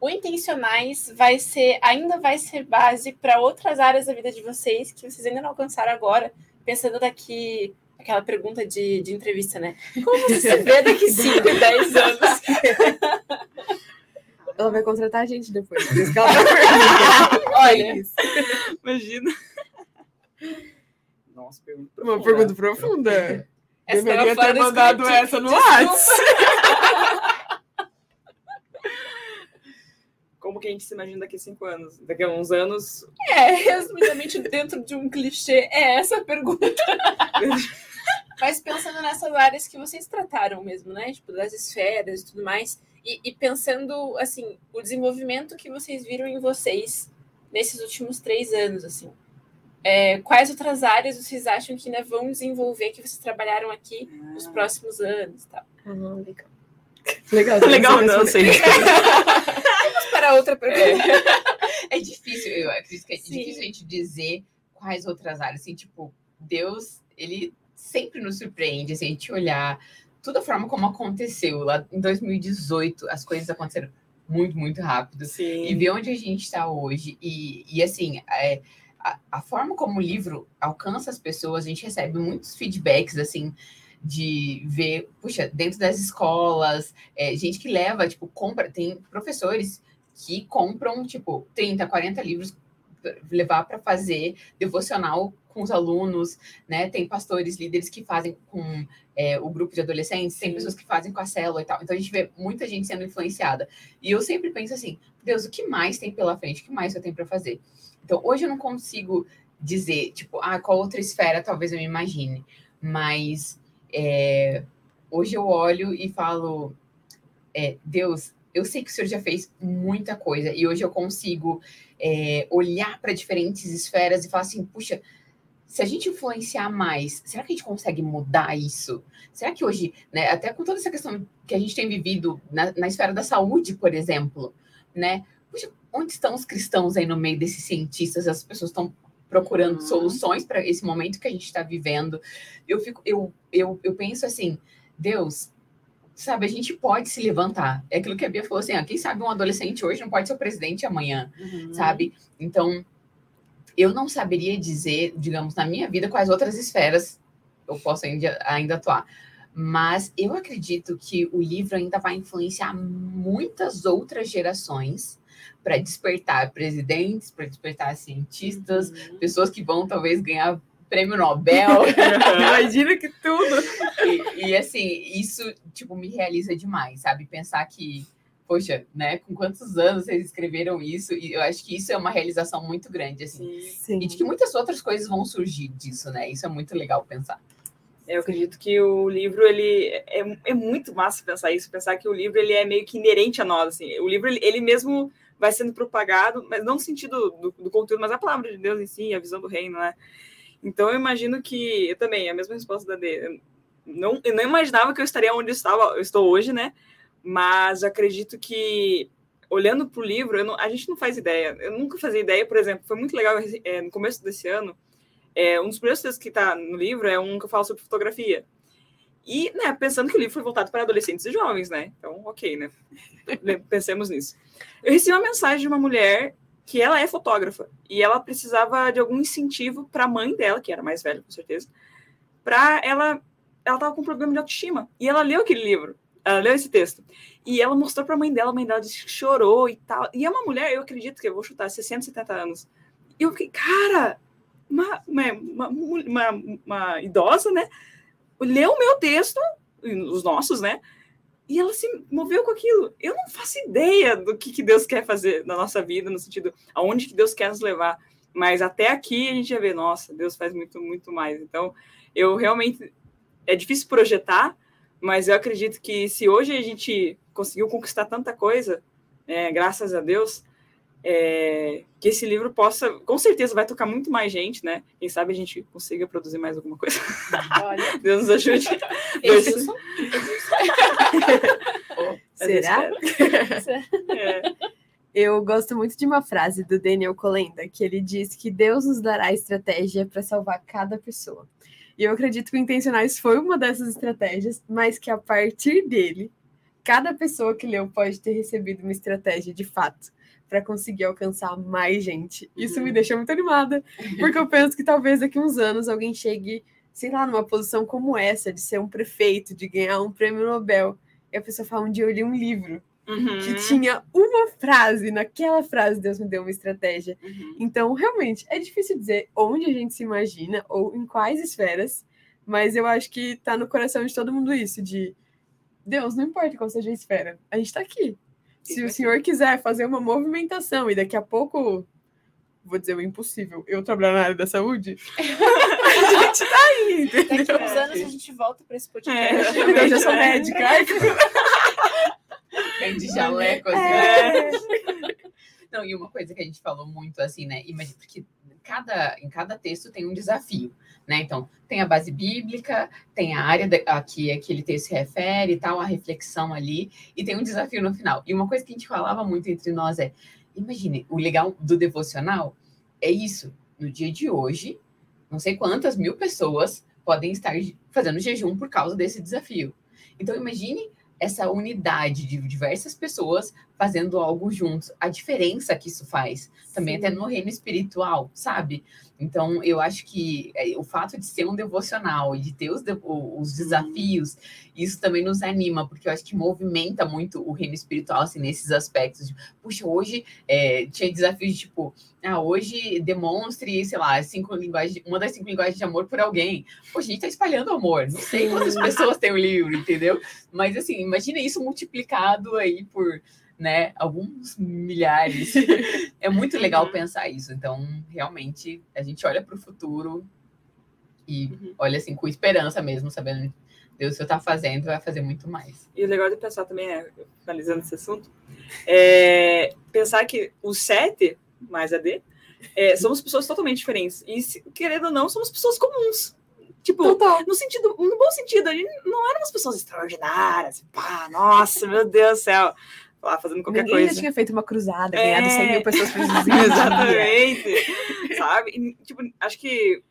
o intencionais vai ser, ainda vai ser base para outras áreas da vida de vocês que vocês ainda não alcançaram agora, pensando daqui aquela pergunta de, de entrevista, né? Como você se vê daqui 5, 10 anos? Ela vai contratar a gente depois. por isso que ela tá. Olha, Imagina. Nossa, pergunta Uma pergunta profunda. Essa Deveria tava fora ter do mandado essa no. WhatsApp. Como que a gente se imagina daqui a cinco anos? Daqui a uns anos. É, resumidamente, dentro de um clichê, é essa a pergunta. Mas pensando nessas áreas que vocês trataram mesmo, né? Tipo, das esferas e tudo mais. E, e pensando, assim, o desenvolvimento que vocês viram em vocês nesses últimos três anos, assim. É, quais outras áreas vocês acham que ainda vão desenvolver, que vocês trabalharam aqui nos próximos anos e tal? Ah, legal. Legal, Legal, não, sei. Outra pergunta. É difícil, eu acredito que é Sim. difícil a gente dizer quais outras áreas. Assim, tipo, Deus, ele sempre nos surpreende, assim, a gente olhar toda a forma como aconteceu. Lá em 2018, as coisas aconteceram muito, muito rápido. E ver onde a gente está hoje. E, e assim, é, a, a forma como o livro alcança as pessoas, a gente recebe muitos feedbacks, assim, de ver, puxa, dentro das escolas, é, gente que leva, tipo, compra, tem professores que compram, tipo, 30, 40 livros pra levar para fazer devocional com os alunos, né? Tem pastores, líderes que fazem com é, o grupo de adolescentes, tem pessoas que fazem com a célula e tal. Então a gente vê muita gente sendo influenciada. E eu sempre penso assim, Deus, o que mais tem pela frente? O que mais eu tenho para fazer? Então hoje eu não consigo dizer, tipo, ah, qual outra esfera talvez eu me imagine, mas é, hoje eu olho e falo, é, Deus, eu sei que o Senhor já fez muita coisa e hoje eu consigo é, olhar para diferentes esferas e falar assim, puxa, se a gente influenciar mais, será que a gente consegue mudar isso? Será que hoje, né, até com toda essa questão que a gente tem vivido na, na esfera da saúde, por exemplo, né? Puxa, onde estão os cristãos aí no meio desses cientistas? As pessoas estão procurando uhum. soluções para esse momento que a gente está vivendo. Eu fico, eu, eu, eu penso assim, Deus, sabe, a gente pode se levantar. É aquilo que a Bia falou assim, ó, quem sabe um adolescente hoje não pode ser o presidente amanhã, uhum. sabe? Então, eu não saberia dizer, digamos, na minha vida, quais outras esferas eu posso ainda, ainda atuar. Mas eu acredito que o livro ainda vai influenciar muitas outras gerações para despertar presidentes, para despertar cientistas, uhum. pessoas que vão talvez ganhar prêmio Nobel. Imagina que tudo! E, e, assim, isso tipo me realiza demais, sabe? Pensar que poxa, né, com quantos anos vocês escreveram isso? E eu acho que isso é uma realização muito grande, assim. Sim. E de que muitas outras coisas vão surgir disso, né? Isso é muito legal pensar. Eu acredito que o livro, ele é, é muito massa pensar isso, pensar que o livro, ele é meio que inerente a nós, assim. O livro, ele, ele mesmo vai sendo propagado, mas não no sentido do, do, conteúdo, mas a palavra de Deus em si, a visão do reino, né? Então, eu imagino que, eu também, a mesma resposta da D, não, eu não imaginava que eu estaria onde eu, estava, eu estou hoje, né? mas acredito que olhando para o livro, não, a gente não faz ideia. Eu nunca fazia ideia, por exemplo, foi muito legal é, no começo desse ano. É, um dos primeiros textos que está no livro é um que eu falo sobre fotografia. E, né, pensando que o livro foi voltado para adolescentes e jovens, né? Então, ok, né? Pensemos nisso. Eu recebi uma mensagem de uma mulher que ela é fotógrafa e ela precisava de algum incentivo para a mãe dela, que era mais velha, com certeza, para ela. Ela estava com um problema de autoestima. E ela leu aquele livro. Ela leu esse texto. E ela mostrou para a mãe dela, a mãe dela disse que chorou e tal. E é uma mulher, eu acredito que eu vou chutar 60, 70 anos. E eu fiquei, cara, uma, uma, uma, uma idosa, né? Leu o meu texto, os nossos, né? E ela se moveu com aquilo. Eu não faço ideia do que, que Deus quer fazer na nossa vida, no sentido aonde que Deus quer nos levar. Mas até aqui a gente já vê, nossa, Deus faz muito, muito mais. Então, eu realmente. É difícil projetar, mas eu acredito que se hoje a gente conseguiu conquistar tanta coisa, é, graças a Deus, é, que esse livro possa, com certeza, vai tocar muito mais gente, né? Quem sabe a gente consiga produzir mais alguma coisa. Olha. Deus nos ajude. Edilson. Será? é. Eu gosto muito de uma frase do Daniel Colenda, que ele diz que Deus nos dará estratégia para salvar cada pessoa. E eu acredito que o Intencionais foi uma dessas estratégias, mas que a partir dele, cada pessoa que leu pode ter recebido uma estratégia de fato para conseguir alcançar mais gente. Isso uhum. me deixa muito animada, porque eu penso que talvez daqui a uns anos alguém chegue, sei lá, numa posição como essa, de ser um prefeito, de ganhar um prêmio Nobel, e a pessoa fala: um dia eu li um livro Uhum. que tinha uma frase, naquela frase Deus me deu uma estratégia. Uhum. Então, realmente, é difícil dizer onde a gente se imagina ou em quais esferas, mas eu acho que tá no coração de todo mundo isso, de Deus, não importa qual seja a esfera, a gente tá aqui. Se o senhor quiser fazer uma movimentação e daqui a pouco, vou dizer o impossível, eu trabalhar na área da saúde, a gente tá aí, entendeu? Daqui a uns anos a gente volta para esse podcast. É, eu já sou médica. Vem de jaleco, assim. É. Não, e uma coisa que a gente falou muito, assim, né? Imagina, porque cada, em cada texto tem um desafio, né? Então, tem a base bíblica, tem a área a que aquele texto se refere e tal, a reflexão ali, e tem um desafio no final. E uma coisa que a gente falava muito entre nós é, imagine, o legal do devocional é isso. No dia de hoje, não sei quantas mil pessoas podem estar fazendo jejum por causa desse desafio. Então, imagine essa unidade de diversas pessoas fazendo algo juntos. A diferença que isso faz, também Sim. até no reino espiritual, sabe? Então, eu acho que é, o fato de ser um devocional e de ter os, de- os desafios, isso também nos anima, porque eu acho que movimenta muito o reino espiritual, assim, nesses aspectos. De, Puxa, hoje é, tinha desafios de tipo, ah, hoje demonstre, sei lá, cinco linguagens, uma das cinco linguagens de amor por alguém. Poxa, a gente tá espalhando amor. Não sei quantas pessoas têm o livro, entendeu? Mas assim, imagina isso multiplicado aí por né, alguns milhares. é muito legal pensar isso. Então, realmente, a gente olha para o futuro e olha assim com esperança mesmo, sabendo Deus se eu tá fazendo, vai fazer muito mais. E o legal de pensar também, né, finalizando esse assunto, é pensar que os sete mais a D é, somos pessoas totalmente diferentes. E, se- querendo ou não, somos pessoas comuns. Tipo, no sentido, no bom sentido, a gente não éramos pessoas extraordinárias. Pá, nossa, meu Deus do céu. Lá fazendo qualquer Ninguém coisa. já tinha feito uma cruzada, É. ganhado 100 mil pessoas por. Exatamente. Sabe? E, tipo, acho que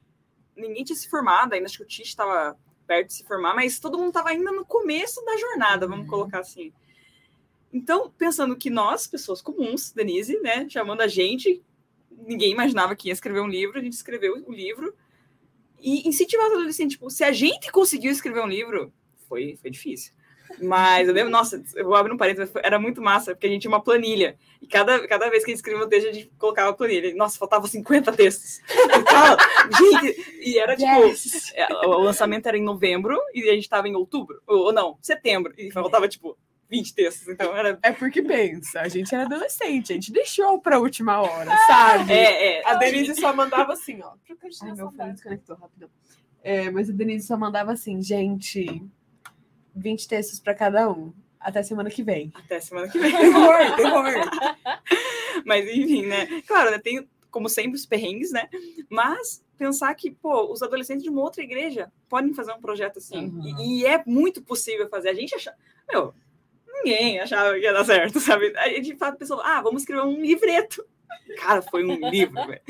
ninguém tinha se formado ainda, acho que o Tish estava perto de se formar, mas todo mundo estava ainda no começo da jornada, vamos colocar assim. Então, pensando que nós, pessoas comuns, Denise, né, chamando a gente, ninguém imaginava que ia escrever um livro, a gente escreveu o livro e incentivar os adolescentes. Tipo, se a gente conseguiu escrever um livro, foi, foi difícil. Mas eu lembro, nossa, eu vou abrir um parênteses, era muito massa, porque a gente tinha uma planilha. E cada, cada vez que a gente escrevia um texto, a gente colocava a planilha. E, Nossa, faltava 50 textos. E, tal. gente, e era tipo. Yes. é, O o lançamento era em novembro e a gente tava em outubro. Ou, ou não, setembro. E faltava, tipo, 20 textos. Então era. É porque pensa, a gente era adolescente, a gente deixou pra última hora, sabe? É, é. A Denise só mandava assim, ó. Ai, meu fone desconectou rapidão. É, mas a Denise só mandava assim, gente, 20 textos pra cada um. Até semana que vem. Até semana que vem. Terror, terror. Mas enfim, né? Claro, né? Tem, como sempre, os perrengues, né? Mas pensar que, pô, os adolescentes de uma outra igreja podem fazer um projeto assim. E, e é muito possível fazer. A gente achava. Meu, ninguém achava que ia dar certo, sabe? A gente de fato pensou, ah, vamos escrever um livreto. Cara, foi um livro, velho.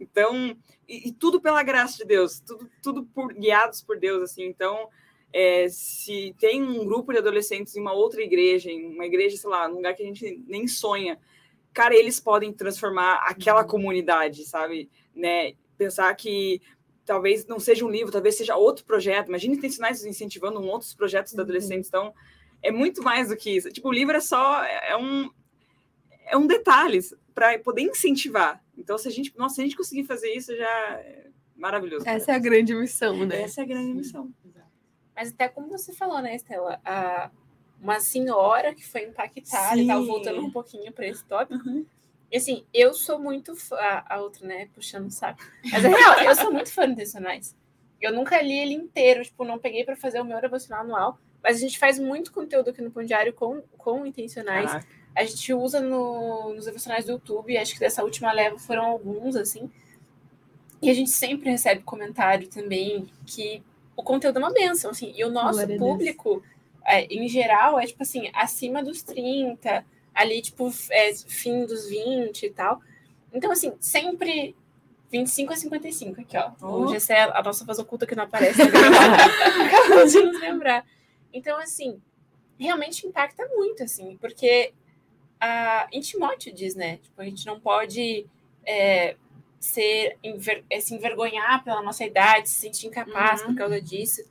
Então, e, e tudo pela graça de Deus, tudo, tudo por, guiados por Deus, assim. Então, é, se tem um grupo de adolescentes em uma outra igreja, em uma igreja, sei lá, num lugar que a gente nem sonha, cara, eles podem transformar aquela comunidade, sabe? Né? Pensar que talvez não seja um livro, talvez seja outro projeto. Imagina intencionais incentivando um outros projetos de adolescentes. Então, é muito mais do que isso. Tipo, o livro é só é um é um detalhe para poder incentivar. Então, se a gente, nossa, se a gente conseguir fazer isso, já é maravilhoso. Essa é a grande missão, né? Essa é a grande missão. Mas até como você falou, né, Estela? A, uma senhora que foi impactada e tal, Sim. voltando um pouquinho para esse tópico. E assim, eu sou muito fã. A, a outra, né, puxando o saco. Mas é real, eu sou muito fã de Intencionais. Eu nunca li ele inteiro, tipo, não peguei para fazer o meu devocional anual. Mas a gente faz muito conteúdo aqui no Pão Diário com, com intencionais. Caraca. A gente usa no, nos devocionais do YouTube. Acho que dessa última leva foram alguns, assim. E a gente sempre recebe comentário também que o conteúdo é uma benção, assim. E o nosso Glória público, é, em geral, é tipo assim, acima dos 30, ali, tipo, é, fim dos 20 e tal. Então, assim, sempre 25 a 55 aqui, ó. Oh. O Gessé, a nossa voz oculta que não aparece. Acabou de nos lembrar. Então, assim, realmente impacta muito, assim, porque a, em Timóteo diz, né? Tipo, a gente não pode é, ser, enver- é, se envergonhar pela nossa idade, se sentir incapaz por causa disso.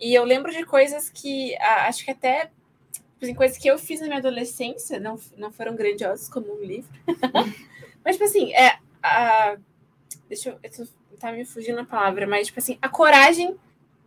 E eu lembro de coisas que acho que até tipo assim, coisas que eu fiz na minha adolescência não, não foram grandiosas como um livro. mas, tipo assim, é. A, deixa eu. eu tô- tá me fugindo a palavra, mas, tipo assim, a coragem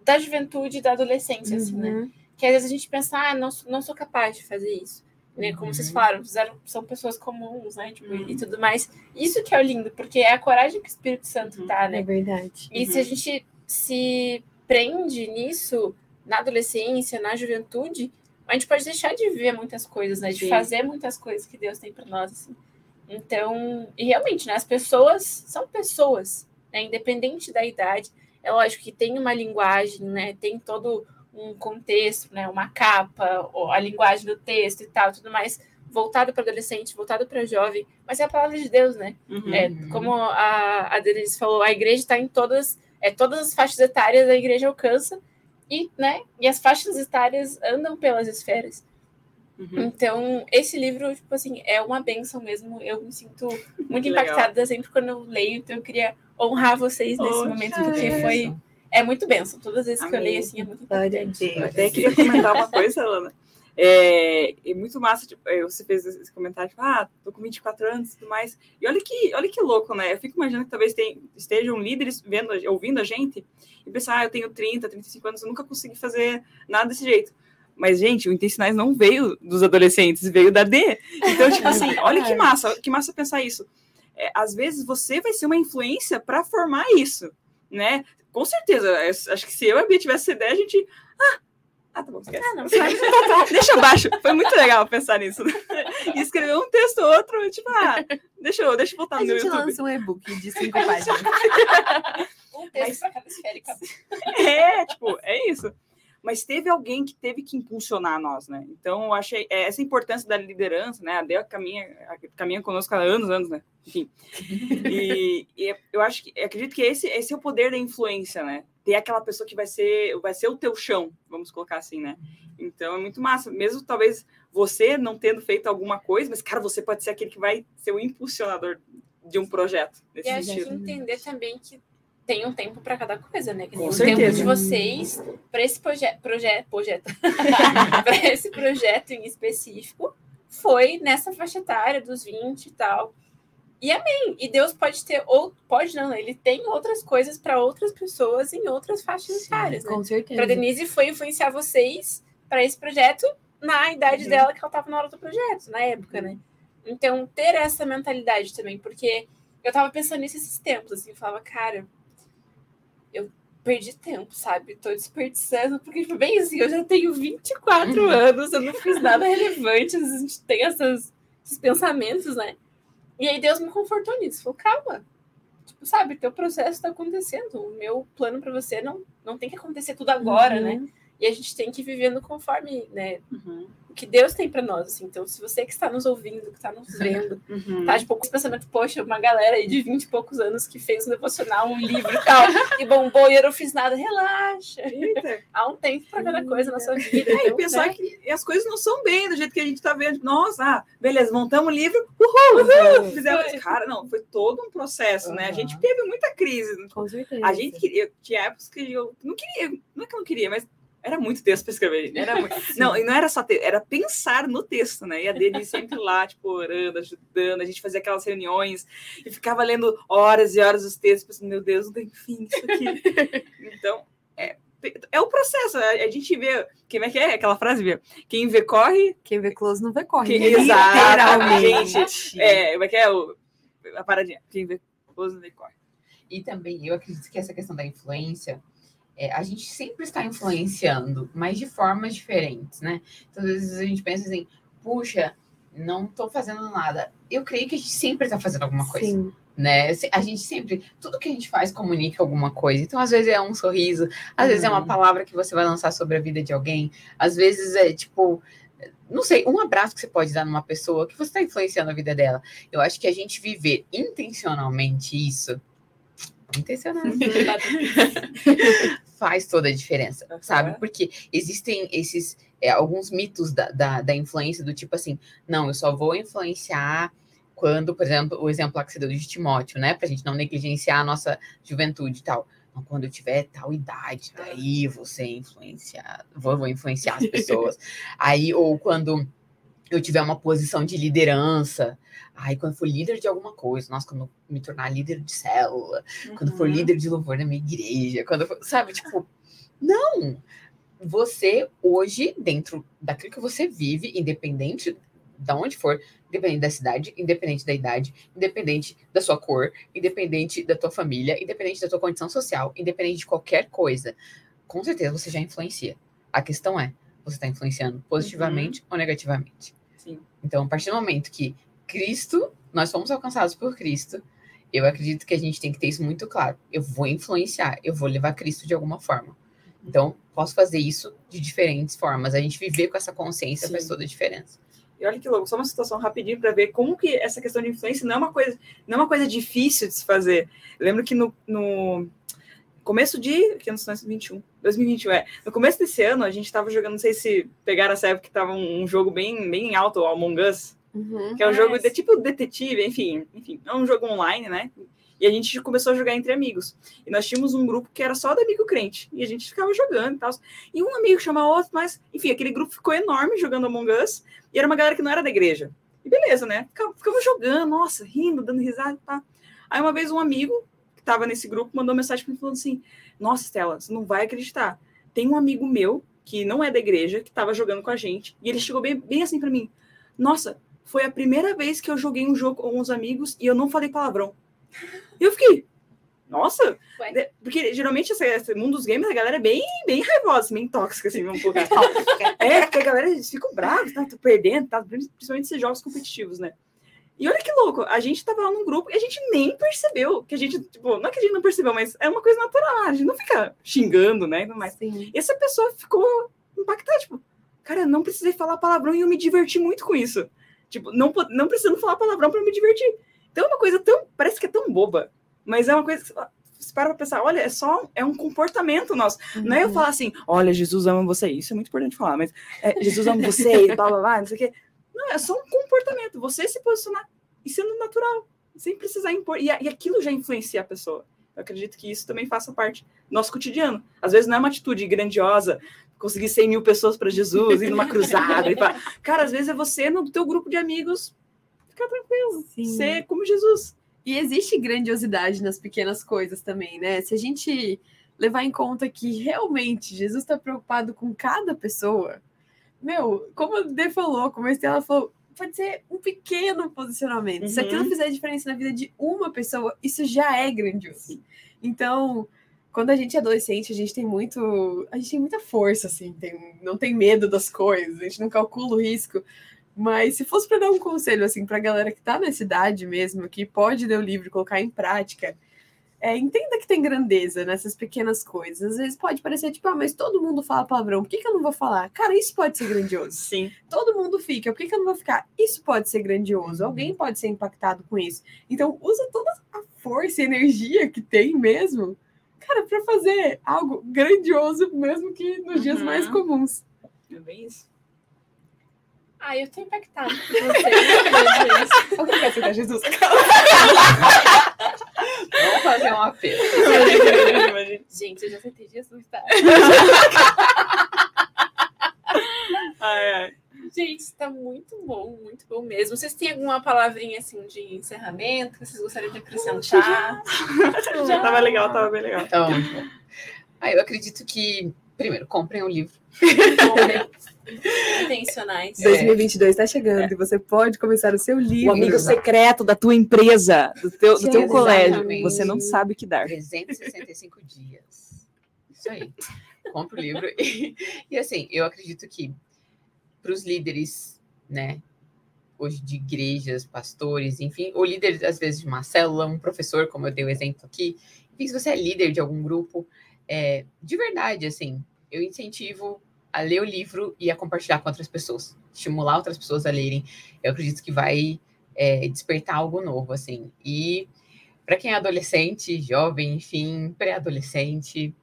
da juventude da adolescência, assim, né? Uhum. Que às vezes a gente pensa, ah, não, não sou capaz de fazer isso. Né? Como vocês falaram, fizeram, são pessoas comuns, né? Tipo, E tudo mais. Isso que é o lindo, porque é a coragem que o Espírito Santo tá, né? É verdade. E se a gente se prende nisso na adolescência, na juventude, a gente pode deixar de viver muitas coisas, né? De Sim. fazer muitas coisas que Deus tem para nós, assim. Então, e realmente, né? As pessoas são pessoas, né? Independente da idade. É lógico que tem uma linguagem, né? Tem todo um contexto, né? Uma capa, a linguagem do texto e tal, tudo mais voltado para adolescente, voltado para jovem, mas é a palavra de Deus, né? Uhum. É, como a, a Denise falou, a igreja está em todas, é, todas as faixas etárias a igreja alcança e, né, e as faixas etárias andam pelas esferas. Então, esse livro, tipo assim, é uma benção mesmo. Eu me sinto muito impactada sempre quando eu leio, então eu queria honrar vocês nesse Poxa, momento, porque foi. É muito benção. Todas as vezes que eu Amém. leio, assim, é muito importante. Eu até queria comentar uma coisa, Lana. É, é muito massa, tipo, é, você fez esse comentário, tipo, ah, tô com 24 anos e tudo mais. E olha que, olha que louco, né? Eu fico imaginando que talvez tem, estejam líderes vendo, ouvindo a gente e pensar, ah, eu tenho 30, 35 anos, eu nunca consegui fazer nada desse jeito. Mas, gente, o Intencionais não veio dos adolescentes, veio da D. Então, tipo assim, olha que massa, que massa pensar isso. É, às vezes você vai ser uma influência para formar isso, né? Com certeza, eu acho que se eu e a Bia tivesse essa ideia, a gente. Ah, ah tá bom, esquece. Ah, não, deixa abaixo. Foi muito legal pensar nisso. E escrever um texto ou outro, tipo, ah, deixa eu, deixa eu botar A no meu gente YouTube. lança um e-book de cinco páginas. Um texto para cada esférica. É, tipo, é isso. Mas teve alguém que teve que impulsionar nós, né? Então, eu achei é, essa importância da liderança, né? A Dea caminha, caminha conosco há anos, anos, né? Enfim. E, e eu acho que, eu acredito que esse, esse é o poder da influência, né? Ter aquela pessoa que vai ser, vai ser o teu chão, vamos colocar assim, né? Então, é muito massa. Mesmo talvez você não tendo feito alguma coisa, mas, cara, você pode ser aquele que vai ser o impulsionador de um projeto. E Nesse acho que sentido. entender também que tem um tempo para cada coisa, né? Com o certeza. tempo de vocês para esse proje proje projeto, para esse projeto em específico foi nessa faixa etária dos 20 e tal. E amém. E Deus pode ter ou pode não, ele tem outras coisas para outras pessoas em outras faixas etárias, né? Com certeza. Para Denise foi influenciar vocês para esse projeto na idade Uhum. dela que ela estava na hora do projeto, na época, né? Então, ter essa mentalidade também, porque eu tava pensando nisso esses tempos, assim, eu falava, cara, eu perdi tempo, sabe? Tô desperdiçando, porque, tipo, bem assim, eu já tenho 24 anos, eu não fiz nada relevante, a gente tem essas, esses pensamentos, né? E aí Deus me confortou nisso, falou, calma, tipo, sabe, teu processo tá acontecendo, o meu plano para você não, não tem que acontecer tudo agora, Uhum. né? E a gente tem que ir vivendo conforme, né, o que Deus tem para nós, assim. Então, se você que está nos ouvindo, que está nos vendo, Uhum. tá de poucos pensamentos, poxa, uma galera aí de 20 e poucos anos que fez um devocional, um livro e tal, e bombou e eu não fiz nada, relaxa. Há um tempo para cada coisa na sua vida. É, e pensar né? que as coisas não são bem do jeito que a gente tá vendo. Nossa, ah, beleza, montamos o livro, uhul, uhul, fizemos. Cara, não, foi todo um processo, né? A gente teve muita crise. Com certeza. A gente queria, tinha épocas que eu não queria, não é que eu não queria, mas era muito texto para escrever. Era muito, não, e não era só texto, era pensar no texto, né? E a Dani sempre lá, tipo, orando, ajudando, a gente fazia aquelas reuniões e ficava lendo horas e horas os textos, pensando, meu Deus, não tem fim isso aqui. então, é, é o processo, a, gente vê, como é que é aquela frase, viu? Quem vê corre... Quem vê close não vê corre. Quem, né? exatamente. Literalmente. É, como é que é o, a paradinha? Quem vê close não vê corre. E também eu acredito que essa questão da influência, é, a gente sempre está influenciando, mas de formas diferentes, né? Então, às vezes a gente pensa assim, puxa, não estou fazendo nada. Eu creio que a gente sempre está fazendo alguma coisa. Sim. Né? A gente sempre, tudo que a gente faz comunica alguma coisa. Então, às vezes é um sorriso, às vezes é uma palavra que você vai lançar sobre a vida de alguém, às vezes é tipo, não sei, um abraço que você pode dar numa pessoa que você está influenciando a vida dela. Eu acho que a gente viver intencionalmente isso, intencionalmente, faz toda a diferença, sabe? Porque existem esses é, alguns mitos da, da, da influência do tipo assim, não, eu só vou influenciar quando, por exemplo, o exemplo lá que você deu de Timóteo, né? Pra gente não negligenciar a nossa juventude e tal. Então, quando eu tiver tal idade, daí você influenciar, vou, vou influenciar as pessoas. Aí, ou quando eu tiver uma posição de liderança, aí quando for líder de alguma coisa, nossa, quando me tornar líder de célula, quando for Uhum. líder de louvor na minha igreja, quando for, sabe, tipo, não. Você hoje, dentro daquilo que você vive, independente de onde for, independente da cidade, independente da idade, independente da sua cor, independente da tua família, independente da tua condição social, independente de qualquer coisa, com certeza você já influencia. A questão é, você está influenciando positivamente ou negativamente? Então, a partir do momento que Cristo, nós fomos alcançados por Cristo, eu acredito que a gente tem que ter isso muito claro. Eu vou influenciar, eu vou levar Cristo de alguma forma. Então, posso fazer isso de diferentes formas. A gente viver com essa consciência Sim. faz toda a diferença. E olha que louco, só uma situação rapidinho para ver como que essa questão de influência não é uma coisa, não é uma coisa difícil de se fazer. Eu lembro que no, no começo de. Que anos são esses? 21. 2021, é. No começo desse ano, a gente tava jogando, não sei se pegaram essa época que tava um, um jogo bem, bem alto, o Among Us. Uhum. Que é um Ah, jogo de tipo detetive, enfim, enfim, é um jogo online, né? E a gente começou a jogar entre amigos. E nós tínhamos um grupo que era só do amigo crente. E a gente ficava jogando e tal. E um amigo chamava outro, mas, enfim, aquele grupo ficou enorme jogando Among Us. E era uma galera que não era da igreja. E beleza, né? Ficava- Ficamos jogando, nossa, rindo, dando risada e tal. Aí uma vez um amigo que tava nesse grupo mandou mensagem pra mim falando assim: Nossa, Stella, você não vai acreditar. Tem um amigo meu que não é da igreja, que tava jogando com a gente. E ele chegou bem, bem assim pra mim: Nossa, foi a primeira vez que eu joguei um jogo com os amigos e eu não falei palavrão. E eu fiquei, nossa, Ué. porque geralmente esse, esse mundo dos games, a galera é bem, bem raivosa, bem tóxica, assim, um pouco. é, porque a galera eles ficam bravos, tá, tô perdendo, tá, principalmente esses jogos competitivos, né? E olha que louco, a gente tava lá num grupo e a gente nem percebeu que a gente, tipo, não é que a gente não percebeu, mas é uma coisa natural, a gente não fica xingando, né? Mas Sim. e essa pessoa ficou impactada, tipo, cara, não precisei falar palavrão e eu me diverti muito com isso. Tipo, não, não precisando falar palavrão para me divertir. Então é uma coisa tão, parece que é tão boba, mas é uma coisa que você para pra pensar, olha, é só, é um comportamento nosso. Não é eu falar assim, olha, Jesus ama você, isso é muito importante falar, mas é, Jesus ama você, blá, blá, blá, não sei o quê. Não, é só um comportamento, você se posicionar e sendo natural, sem precisar impor, e, e aquilo já influencia a pessoa. Eu acredito que isso também faça parte do nosso cotidiano. Às vezes não é uma atitude grandiosa, conseguir 100 mil pessoas para Jesus, ir numa cruzada. e pá. Cara, às vezes é você no teu grupo de amigos ficar tranquilo, Sim. ser como Jesus. E existe grandiosidade nas pequenas coisas também, né? Se a gente levar em conta que realmente Jesus está preocupado com cada pessoa, meu, como a Dê falou, como a Estela falou, pode ser um pequeno posicionamento. Se Uhum. aquilo fizer diferença na vida de uma pessoa, isso já é grandioso. Então, quando a gente é adolescente, a gente tem muito. A gente tem muita força, assim, tem, não tem medo das coisas, a gente não calcula o risco. Mas se fosse para dar um conselho assim para a galera que tá nessa idade mesmo, que pode ler o livro e colocar em prática, é, entenda que tem grandeza nessas pequenas coisas. Às vezes pode parecer tipo, ah, mas todo mundo fala palavrão, por que, que eu não vou falar? Cara, isso pode ser grandioso. Sim. Todo mundo fica, por que, que eu não vou ficar? Isso pode ser grandioso, alguém pode ser impactado com isso. Então, usa toda a força e energia que tem mesmo, cara, para fazer algo grandioso, mesmo que nos dias Uhum. mais comuns. É bem isso. Ah, eu tô impactada com vocês. Alguém quer aceitar Jesus? Vamos fazer um apelo. Gente, eu já aceitei Jesus, tá? Ai, ai. Gente, tá muito bom, muito bom mesmo. Vocês têm alguma palavrinha assim de encerramento que vocês gostariam de acrescentar? Já tava legal, tava bem legal. Então, ah, eu acredito que, primeiro, comprem o livro. Intencionais. 2022 está chegando e você pode começar o seu livro. O amigo secreto da tua empresa, do teu, do teu colégio. Você não sabe o que dar. 365 dias. Isso aí. Compre o livro. E, e, assim, eu acredito que para os líderes, né, hoje de igrejas, pastores, enfim, ou líder, às vezes, de uma célula, um professor, como eu dei o exemplo aqui, enfim, se você é líder de algum grupo, é, de verdade, assim, eu incentivo a ler o livro e a compartilhar com outras pessoas, estimular outras pessoas a lerem. Eu acredito que vai é, despertar algo novo, assim. E para quem é adolescente, jovem, enfim, pré-adolescente,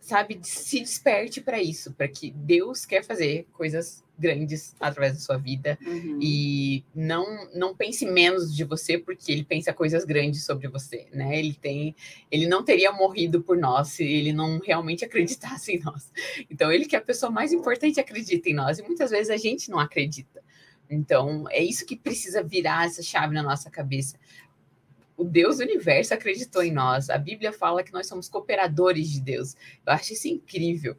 sabe, se desperte para isso, para que Deus quer fazer coisas grandes através da sua vida Uhum. e não não pense menos de você porque ele pensa coisas grandes sobre você, né? Ele tem, ele não teria morrido por nós se ele não realmente acreditasse em nós. Então ele que é a pessoa mais importante acredita em nós e muitas vezes a gente não acredita. Então é isso que precisa virar essa chave na nossa cabeça. O Deus do universo acreditou em nós. A Bíblia fala que nós somos cooperadores de Deus. Eu acho isso incrível.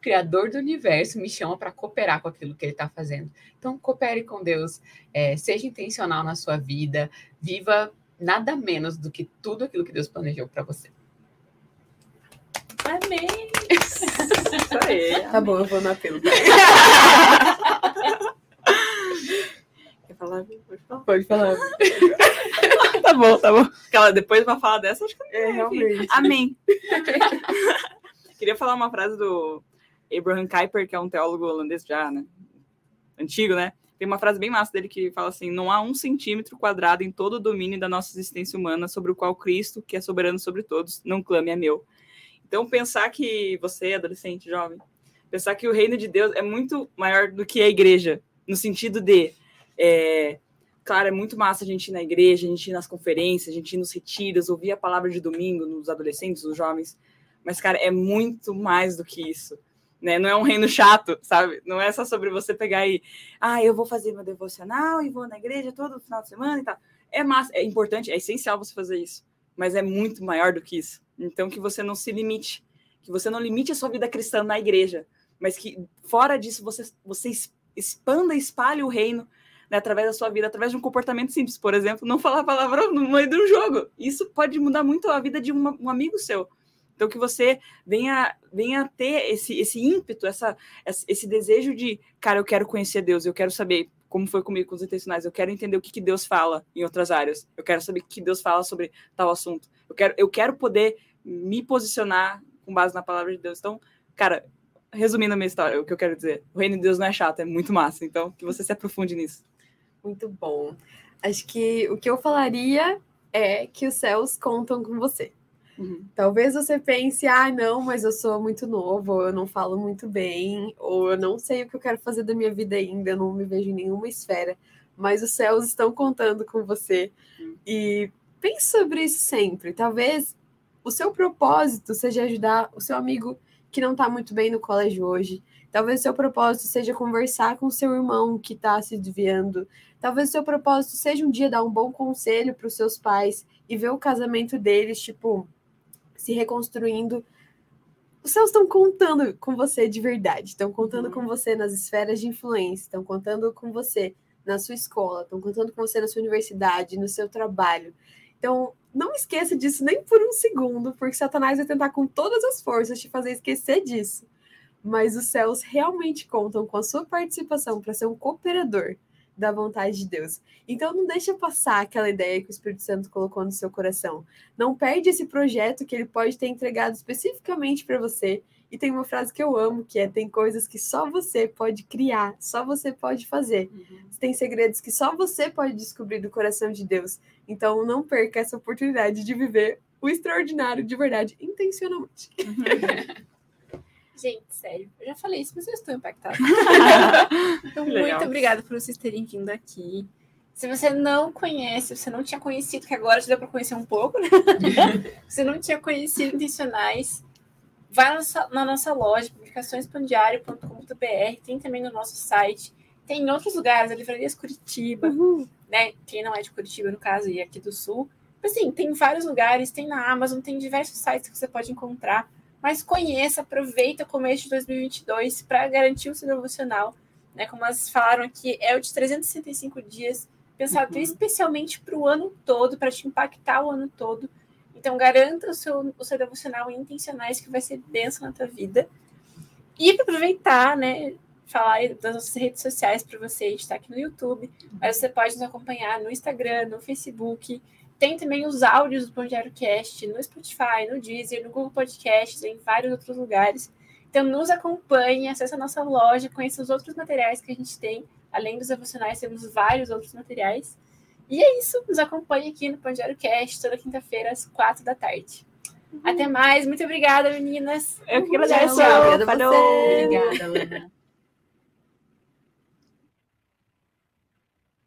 Criador do universo me chama para cooperar com aquilo que Ele está fazendo. Então, coopere com Deus, é, seja intencional na sua vida, viva nada menos do que tudo aquilo que Deus planejou para você. Amém! Isso aí. Tá bom, eu vou no apelo. Quer falar? Pode falar. Pode falar. Tá bom, tá bom. Aquela, depois vai falar dessa, acho que É, realmente. Amém. Queria falar uma frase do Abraham Kuyper, que é um teólogo holandês já, né? Antigo, né? Tem uma frase bem massa dele que fala assim: não há um centímetro quadrado em todo o domínio da nossa existência humana sobre o qual Cristo, que é soberano sobre todos, não clame é meu. Então, pensar que você, adolescente, jovem, pensar que o reino de Deus é muito maior do que a igreja, no sentido de. É, claro, é muito massa a gente ir na igreja, a gente ir nas conferências, a gente ir nos retiros, ouvir a palavra de domingo nos adolescentes, nos jovens. Mas, cara, é muito mais do que isso. Né? Não é um reino chato, sabe? Não é só sobre você pegar e, ah, eu vou fazer meu devocional e vou na igreja todo final de semana e tal. É massa, é importante, é essencial você fazer isso, mas é muito maior do que isso. Então, que você não se limite, que você não limite a sua vida cristã na igreja, mas que fora disso você, você expanda espalhe o reino né, através da sua vida, através de um comportamento simples. Por exemplo, não falar palavrão no meio um jogo. Isso pode mudar muito a vida de um amigo seu. Então, que você venha, venha ter esse, esse ímpeto, essa, esse desejo de, cara, eu quero conhecer Deus, eu quero saber como foi comigo com os intencionais, eu quero entender o que, que Deus fala em outras áreas, eu quero saber o que Deus fala sobre tal assunto, eu quero, eu quero poder me posicionar com base na palavra de Deus. Então, cara, resumindo a minha história, o que eu quero dizer, o reino de Deus não é chato, é muito massa. Então, que você se aprofunde nisso. Muito bom. Acho que o que eu falaria é que os céus contam com você. Uhum. Talvez você pense, ah, não, mas eu sou muito novo, ou eu não falo muito bem, ou eu não sei o que eu quero fazer da minha vida ainda, eu não me vejo em nenhuma esfera, mas os céus estão contando com você. Uhum. E pense sobre isso sempre. Talvez o seu propósito seja ajudar o seu amigo que não está muito bem no colégio hoje. Talvez o seu propósito seja conversar com o seu irmão que está se desviando. Talvez o seu propósito seja um dia dar um bom conselho para os seus pais e ver o casamento deles, tipo, se reconstruindo. Os céus estão contando com você de verdade, estão contando uhum. com você nas esferas de influência, estão contando com você na sua escola, estão contando com você na sua universidade, no seu trabalho. Então, não esqueça disso nem por um segundo, porque Satanás vai tentar com todas as forças te fazer esquecer disso. Mas os céus realmente contam com a sua participação para ser um cooperador da vontade de Deus. Então não deixa passar aquela ideia que o Espírito Santo colocou no seu coração. Não perde esse projeto que ele pode ter entregado especificamente para você. E tem uma frase que eu amo, que é tem coisas que só você pode criar, só você pode fazer. Uhum. Tem segredos que só você pode descobrir do coração de Deus. Então não perca essa oportunidade de viver o extraordinário de verdade, intencionalmente. Uhum. Gente, sério, eu já falei isso, mas eu estou impactada. então, muito obrigada por vocês terem vindo aqui. Se você não conhece, você não tinha conhecido, que agora já deu para conhecer um pouco, né? você não tinha conhecido Intencionais, vai na nossa, na nossa loja, publicaçõespandiário.com.br, tem também no nosso site, tem em outros lugares, a Livrarias Curitiba, uhum. né? Quem não é de Curitiba, no caso, e aqui do Sul. Mas, assim, tem vários lugares, tem na Amazon, tem diversos sites que você pode encontrar mas conheça, aproveita o começo de 2022 para garantir o seu devocional, né? Como elas falaram aqui, é o de 365 dias, pensado uhum. especialmente para o ano todo, para te impactar o ano todo. Então, garanta o seu, o seu devocional intencionais, que vai ser bênção na tua vida. E para aproveitar, né? Falar das nossas redes sociais para você, a gente está aqui no YouTube, mas você pode nos acompanhar no Instagram, no Facebook, tem também os áudios do Pão Diário Cast no Spotify, no Deezer, no Google Podcasts, em vários outros lugares. Então, nos acompanhe, acesse a nossa loja, conheça os outros materiais que a gente tem. Além dos devocionais, temos vários outros materiais. E é isso, nos acompanhe aqui no Pão Diário Cast, toda quinta-feira, às quatro da tarde. Uhum. Até mais, muito obrigada, meninas. Eu que agradeço. Obrigada, Obrigada, Luna.